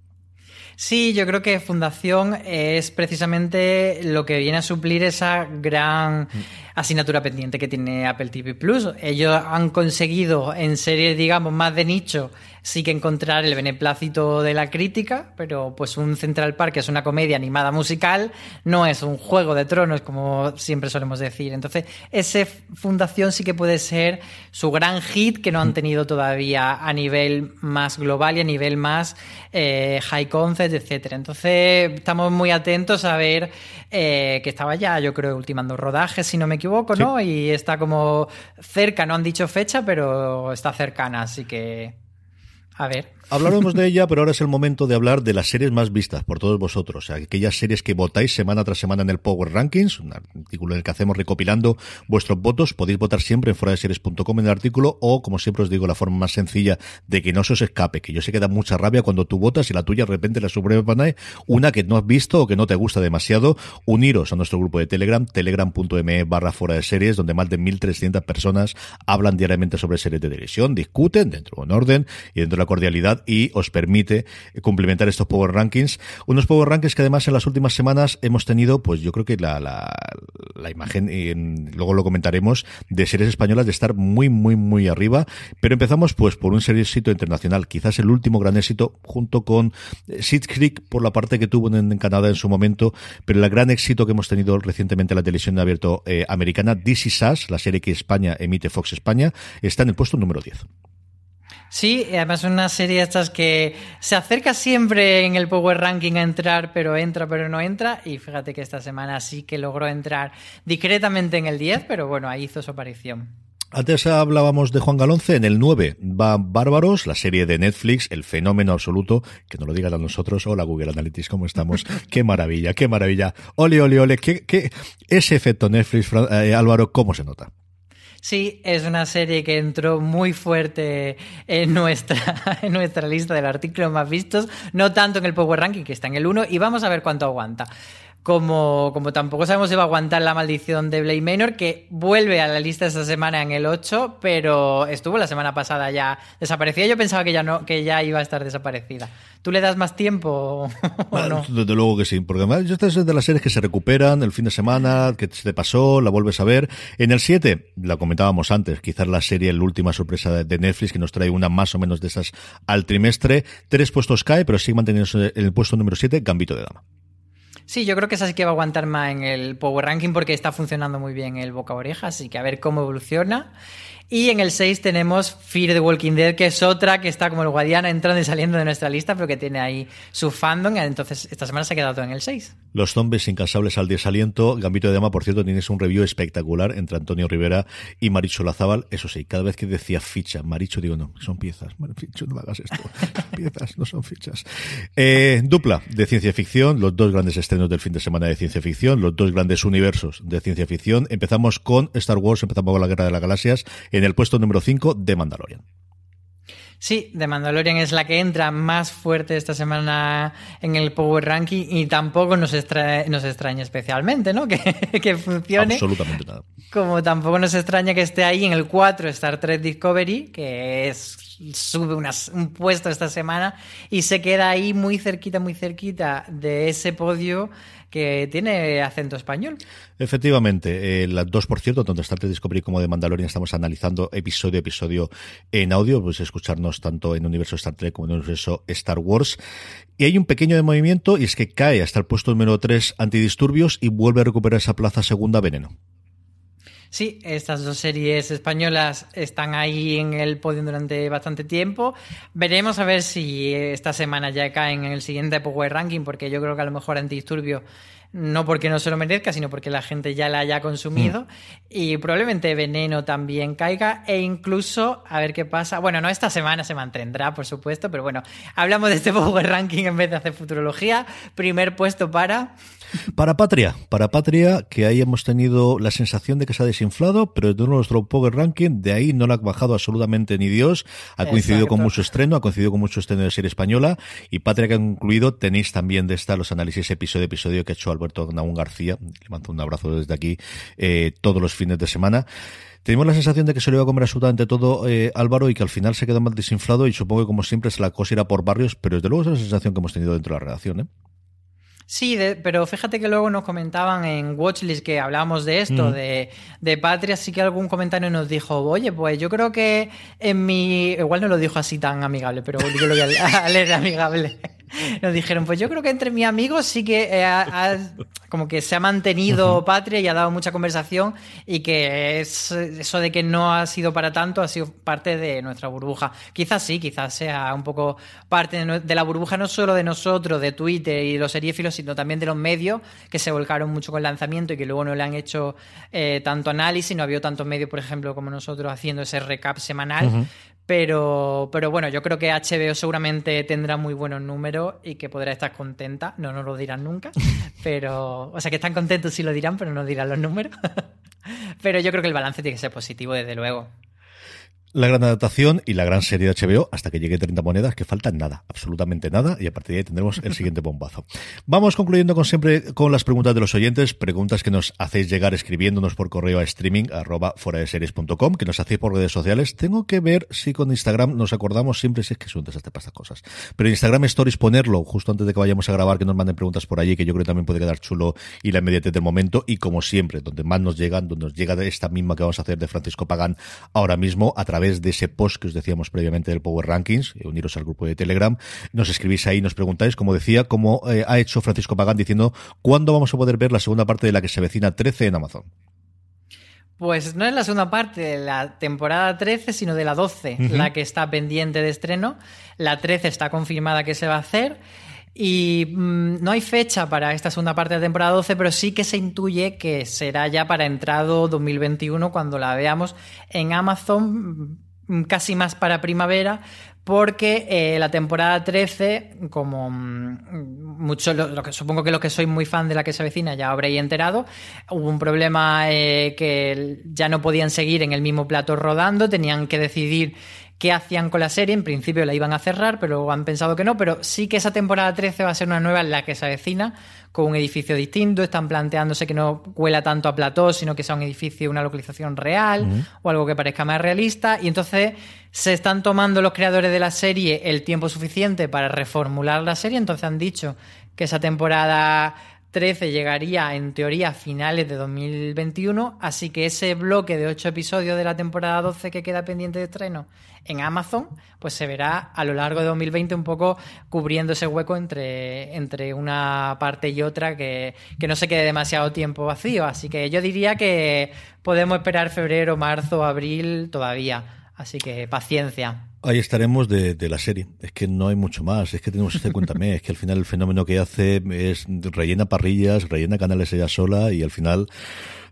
Sí, yo creo que Fundación es precisamente lo que viene a suplir esa gran asignatura pendiente que tiene Apple TV Plus. Ellos han conseguido en series, digamos, más de nicho, sí que encontrar el beneplácito de la crítica, pero pues un Central Park, que es una comedia animada musical, no es un juego de tronos, como siempre solemos decir. Entonces, ese Fundación sí que puede ser su gran hit que no han tenido todavía a nivel más global y a nivel más eh, high concept, etcétera. Entonces, estamos muy atentos a ver eh, que estaba ya, yo creo, ultimando rodajes, si no me equivoco, ¿no? Y está como cerca, no han dicho fecha, pero está cercana, así que Hablaremos de ella, pero ahora es el momento de hablar de las series más vistas por todos vosotros. Aquellas series que votáis semana tras semana en el Power Rankings, un artículo en el que hacemos recopilando vuestros votos. Podéis votar siempre en foradeseries.com en el artículo o, como siempre os digo, la forma más sencilla de que no se os escape, que yo sé que da mucha rabia cuando tú votas y la tuya de repente la subrepanae una que no has visto o que no te gusta demasiado. Uniros a nuestro grupo de Telegram, telegram.me barra fuera de series, donde más de 1.300 personas hablan diariamente sobre series de televisión, discuten dentro de un orden y dentro de la cordialidad y os permite complementar estos Power Rankings. Unos Power Rankings que además en las últimas semanas hemos tenido, pues yo creo que la, la, la imagen, y luego lo comentaremos, de series españolas de estar muy, muy, muy arriba. Pero empezamos pues por un serie éxito internacional, quizás el último gran éxito, junto con Seed Creek por la parte que tuvo en, Canadá en su momento, pero el gran éxito que hemos tenido recientemente en la televisión abierto eh, americana, Is Us, la serie que España emite Fox España, está en el puesto número 10. Sí, además es una serie de estas que se acerca siempre en el Power Ranking a entrar, pero entra, pero no entra. Y fíjate que esta semana sí que logró entrar discretamente en el 10, pero bueno, ahí hizo su aparición. Antes hablábamos de Juan Galonce, en el 9 va Bárbaros, la serie de Netflix, el fenómeno absoluto, que nos lo digan a nosotros, hola Google Analytics, ¿cómo estamos? *laughs* qué maravilla, qué maravilla. Ole, ole, ole, qué, qué, ese efecto Netflix, eh, Álvaro, ¿cómo se nota? Sí, es una serie que entró muy fuerte en nuestra, *laughs* en nuestra lista del artículo más vistos, no tanto en el Power Ranking, que está en el 1, y vamos a ver cuánto aguanta como, como tampoco sabemos si va a aguantar la maldición de Blade Manor, que vuelve a la lista esta semana en el 8, pero estuvo la semana pasada ya desaparecida. Yo pensaba que ya no, que ya iba a estar desaparecida. ¿Tú le das más tiempo o *laughs* no? Desde luego que sí, porque además esta es de las series que se recuperan el fin de semana, que se te pasó, la vuelves a ver. En el 7, la comentábamos antes, quizás la serie, la última sorpresa de Netflix, que nos trae una más o menos de esas al trimestre. Tres puestos cae, pero sigue manteniéndose en el puesto número 7, Gambito de Dama. Sí, yo creo que esa sí que va a aguantar más en el Power Ranking porque está funcionando muy bien el boca oreja, así que a ver cómo evoluciona. Y en el 6 tenemos Fear the Walking Dead, que es otra que está como el Guadiana entrando y saliendo de nuestra lista, pero que tiene ahí su fandom. Entonces, esta semana se ha quedado en el 6. Los zombies incansables al desaliento. Gambito de Dama, por cierto, tienes un review espectacular entre Antonio Rivera y Maricho Lazábal. Eso sí, cada vez que decía ficha, Maricho, digo, no, son piezas. Maricho, *laughs* no hagas esto. Piezas, no son fichas. Eh, dupla de ciencia ficción, los dos grandes estrenos del fin de semana de ciencia ficción, los dos grandes universos de ciencia ficción. Empezamos con Star Wars, empezamos con la Guerra de las Galaxias en el puesto número 5 de Mandalorian. Sí, The Mandalorian es la que entra más fuerte esta semana en el Power Ranking y tampoco nos, nos extraña especialmente, ¿no? *laughs* Que, que funcione. Absolutamente nada. Como tampoco nos extraña que esté ahí en el 4 Star Trek Discovery, que es sube un puesto esta semana y se queda ahí muy cerquita, muy cerquita de ese podio que tiene acento español. Efectivamente, eh, las dos, por cierto, tanto Star Trek Discovery como de Mandalorian estamos analizando episodio a episodio en audio, pues escucharnos tanto en universo Star Trek como en universo Star Wars. Y hay un pequeño de movimiento y es que cae hasta el puesto número 3 antidisturbios y vuelve a recuperar esa plaza segunda veneno. Sí, estas dos series españolas están ahí en el podio durante bastante tiempo. Veremos a ver si esta semana ya caen en el siguiente Power Ranking, porque yo creo que a lo mejor Antidisturbio no porque no se lo merezca, sino porque la gente ya la haya consumido. Mm. Y probablemente Veneno también caiga. E incluso, a ver qué pasa. Bueno, no esta semana se mantendrá, por supuesto, pero bueno, hablamos de este *laughs* Power Ranking en vez de hacer futurología. Primer puesto para. Para Patria, para Patria, que ahí hemos tenido la sensación de que se ha desinflado, pero de nuestro Power Ranking, de ahí no lo ha bajado absolutamente ni Dios. Ha coincidido con mucho estreno, ha coincidido con mucho estreno de serie española. Y Patria que ha concluido, tenéis también de esta los análisis episodio episodio que ha hecho Alberto Naún García. Le mando un abrazo desde aquí eh, todos los fines de semana. Tenemos la sensación de que se le iba a comer absolutamente todo eh, Álvaro y que al final se quedó más desinflado y supongo que como siempre se la cosa irá por barrios, pero desde luego es la sensación que hemos tenido dentro de la redacción. ¿eh? Sí, pero fíjate que luego nos comentaban en Watchlist que hablábamos de esto, de, de, Patria, sí que algún comentario nos dijo, oye, pues yo creo que en mi... Igual no lo dijo así tan amigable, pero yo lo voy a *laughs* leer amigable. *laughs* nos dijeron, pues yo creo que entre mis amigos sí que eh, como que se ha mantenido patria y ha dado mucha conversación y que es, eso de que no ha sido para tanto ha sido parte de nuestra burbuja. Quizás sí, quizás sea un poco parte de, la burbuja no solo de nosotros, de Twitter y los seriéfilos, sino también de los medios que se volcaron mucho con el lanzamiento y que luego no le han hecho eh, tanto análisis, no ha habido tantos medios, por ejemplo, como nosotros haciendo ese recap semanal. Pero, pero bueno, yo creo que HBO seguramente tendrá muy buenos números y que podrá estar contenta. No nos lo dirán nunca. *laughs* Pero, o sea, que están contentos sí lo dirán, pero no dirán los números. *laughs* pero yo creo que el balance tiene que ser positivo, desde luego la gran adaptación y la gran serie de HBO hasta que llegue 30 monedas, que faltan nada, absolutamente nada, y a partir de ahí tendremos el siguiente bombazo. Vamos concluyendo con siempre con las preguntas de los oyentes, preguntas que nos hacéis llegar escribiéndonos por correo a streaming arroba fuera de que nos hacéis por redes sociales. Tengo que ver si con Instagram nos acordamos siempre si es que es un desastre estas cosas. Pero Instagram Stories ponerlo justo antes de que vayamos a grabar, que nos manden preguntas por allí, que yo creo que también puede quedar chulo y la inmediatez del momento. Y como siempre, donde más nos llegan, donde nos llega esta misma que vamos a hacer de Francisco Pagán ahora mismo, a través de ese post que os decíamos previamente del Power Rankings, eh, uniros al grupo de Telegram, nos escribís ahí, nos preguntáis, como decía, cómo eh, ha hecho Francisco Pagán diciendo cuándo vamos a poder ver la segunda parte de la que se vecina 13 en Amazon. Pues no es la segunda parte de la temporada 13, sino de la 12, la que está pendiente de estreno. La 13 está confirmada que se va a hacer. Y mm, no hay fecha para esta segunda parte de la temporada 12, pero sí que se intuye que será ya para entrado 2021 cuando la veamos en Amazon, mm, casi más para primavera, porque eh, la temporada 13, como mm, mucho, lo, que supongo que los que sois muy fan de la que se avecina ya habréis enterado, hubo un problema eh, que ya no podían seguir en el mismo plato rodando, tenían que decidir qué hacían con la serie. En principio la iban a cerrar, pero han pensado que no. Pero sí que esa temporada 13 va a ser una nueva en la que se avecina con un edificio distinto. Están planteándose que no huela tanto a plató, sino que sea un edificio, una localización real o algo que parezca más realista. Y entonces se están tomando los creadores de la serie el tiempo suficiente para reformular la serie. Entonces han dicho que esa temporada 13 llegaría en teoría a finales de 2021, así que ese bloque de 8 episodios de la temporada 12 que queda pendiente de estreno en Amazon, pues se verá a lo largo de 2020 un poco cubriendo ese hueco entre, entre una parte y otra que, que no se quede demasiado tiempo vacío. Así que yo diría que podemos esperar febrero, marzo, abril todavía. Así que paciencia. Ahí estaremos de, de, la serie. Es que no hay mucho más. Es que tenemos este cuéntame. es que al final el fenómeno que hace es rellena parrillas, rellena canales ella sola y al final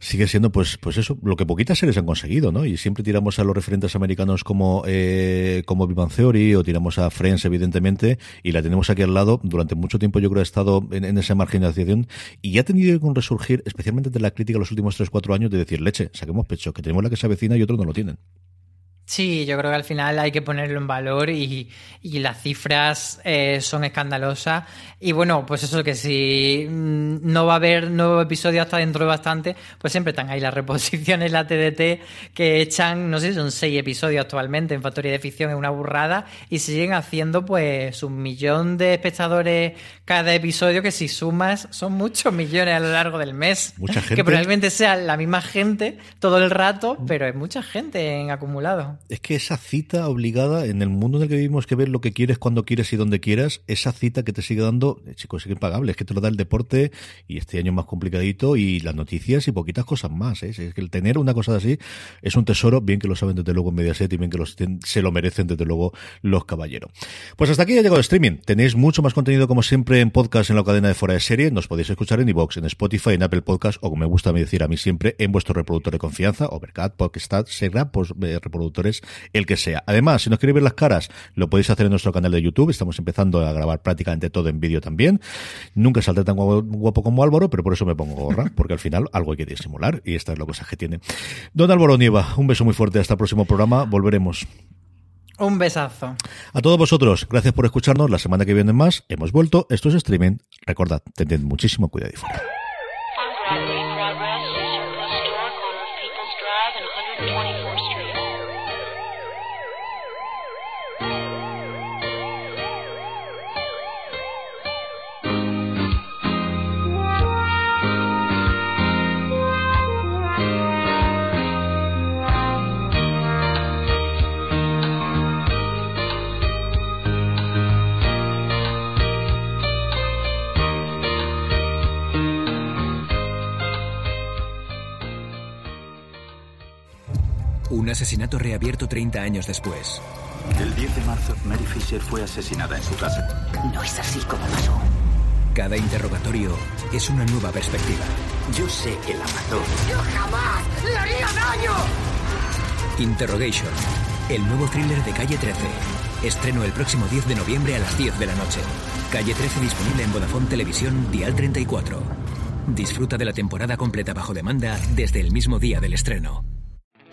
sigue siendo pues pues eso lo que poquitas series han conseguido no y siempre tiramos a los referentes americanos como eh, como Vivan Theory o tiramos a Friends evidentemente y la tenemos aquí al lado durante mucho tiempo yo creo ha estado en, en esa marginalización y ha tenido que resurgir especialmente de la crítica los últimos 3-4 años de decir leche saquemos pecho que tenemos la que se avecina y otros no lo tienen Sí, yo creo que al final hay que ponerlo en valor y, y las cifras eh, son escandalosas. Y bueno, pues eso que si mm, no va a haber nuevo episodio hasta dentro de bastante, pues siempre están ahí las reposiciones, la TDT, que echan, no sé si son seis episodios actualmente en Factoría de Ficción, es una burrada, y siguen haciendo pues un millón de espectadores cada episodio, que si sumas son muchos millones a lo largo del mes. Mucha gente. Que probablemente sea la misma gente todo el rato, pero es mucha gente en acumulado es que esa cita obligada en el mundo en el que vivimos que ver lo que quieres cuando quieres y donde quieras, esa cita que te sigue dando, eh, chicos, es impagable, es que te lo da el deporte y este año más complicadito y las noticias y poquitas cosas más, ¿eh? es que el tener una cosa así es un tesoro, bien que lo saben desde luego en Mediaset y bien que se lo merecen desde luego los caballeros. Pues hasta aquí ha llegado el streaming, tenéis mucho más contenido como siempre en podcast en la cadena de Fuera de Serie, nos podéis escuchar en iVoox, en Spotify, en Apple Podcast o como me gusta decir a mí siempre, en vuestro reproductor de confianza, Overcat, Podcast, Segra, pues, eh, el que sea. Además, si nos queréis ver las caras, lo podéis hacer en nuestro canal de YouTube. Estamos empezando a grabar prácticamente todo en vídeo también. Nunca saldré tan guapo como Álvaro, pero por eso me pongo gorra, porque al final algo hay que disimular y esta es la cosa que tiene. Don Álvaro Nieva, un beso muy fuerte. Hasta el próximo programa. Volveremos. Un besazo. A todos vosotros, gracias por escucharnos. La semana que viene más hemos vuelto. Esto es streaming. Recordad, tened muchísimo cuidado y fuera. Asesinato reabierto 30 años después. El 10 de marzo, Mary Fisher fue asesinada en su casa. No es así como pasó. Cada interrogatorio es una nueva perspectiva. Yo sé que la mató. ¡Yo jamás le haría daño! Interrogation, el nuevo thriller de Calle 13. Estreno el próximo 10 de noviembre a las 10 de la noche. Calle 13 disponible en Vodafone Televisión, Dial 34. Disfruta de la temporada completa bajo demanda desde el mismo día del estreno.